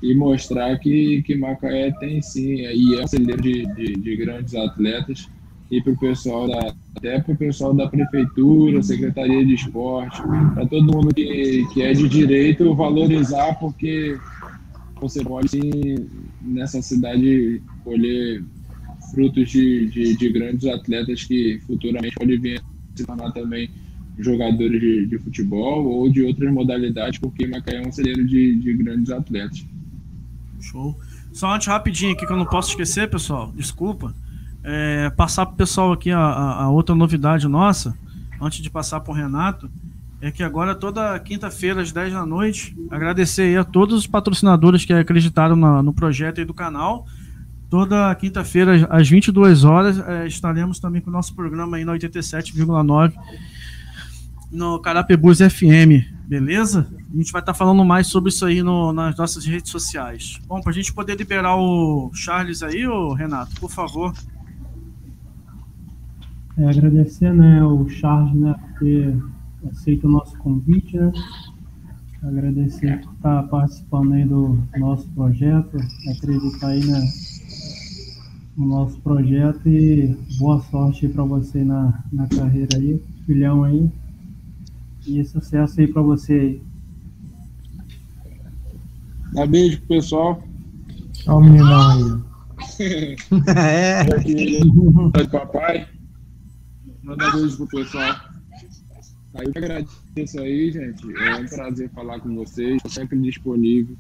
e mostrar que, que Macaé tem sim, e é um celeiro de, de, de grandes atletas, e para o pessoal da, até para o pessoal da prefeitura, secretaria de esporte, para todo mundo que, que é de direito valorizar, porque você pode sim nessa cidade colher frutos de, de, de, grandes atletas que futuramente podem vir se tornar também jogadores de, de, futebol ou de outras modalidades, porque Macaé é um celeiro de, de grandes atletas. Show. Só antes, rapidinho aqui, que eu não posso esquecer, pessoal, desculpa. É, passar pro pessoal aqui a, a, outra novidade nossa, antes de passar pro Renato, é que agora toda quinta-feira às 10 da noite, agradecer aí a todos os patrocinadores que acreditaram na, no projeto aí do canal. Toda quinta-feira às 22 horas é, estaremos também com o nosso programa aí na 87,9 no Carapebus FM, beleza? A gente vai estar tá falando mais sobre isso aí no, nas nossas redes sociais. Bom, para a gente poder liberar o Charles aí, ô Renato, por favor. É, agradecer, né, o Charles, né, por ter aceito o nosso convite, né? Agradecer por estar participando aí do nosso projeto, acreditar aí, né, no nosso projeto e boa sorte para você na, na carreira aí, filhão aí. E sucesso aí para você aí. Dá beijo pro pessoal. Olha o meninão aí. é. Papai. Manda beijo pro pessoal. Aí eu agradeço aí, gente. É um prazer falar com vocês. Estou sempre disponível.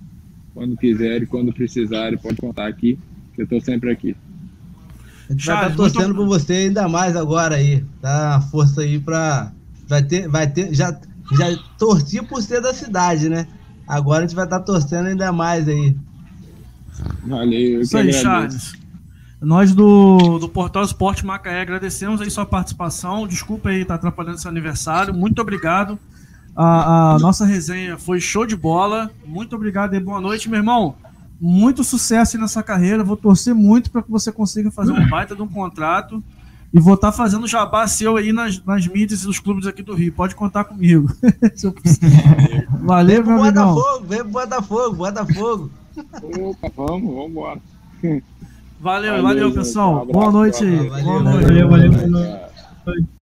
Quando quiserem, quando precisarem, pode contar aqui. Que eu estou sempre aqui. A gente vai estar torcendo muito... por você ainda mais agora aí. Dá força aí para vai ter, vai ter, já, já torcia por ser da cidade, né? Agora a gente vai estar tá torcendo ainda mais aí. Valeu, Isso aí, Charles. Nós do, do Portal Esporte Macaé agradecemos aí sua participação. Desculpa aí estar tá atrapalhando seu aniversário. Muito obrigado. A, a, nossa resenha foi show de bola. Muito obrigado e boa noite, meu irmão. Muito sucesso nessa carreira. Vou torcer muito para que você consiga fazer um baita de um contrato e vou estar tá fazendo jabá seu aí nas, nas mídias e nos clubes aqui do Rio. Pode contar comigo. Valeu, meu amigão. Botafogo, vem pro Botafogo, Botafogo. Opa, vamos, vamos embora. Valeu, valeu, valeu pessoal. Boa noite. Valeu, valeu. valeu. Boa noite.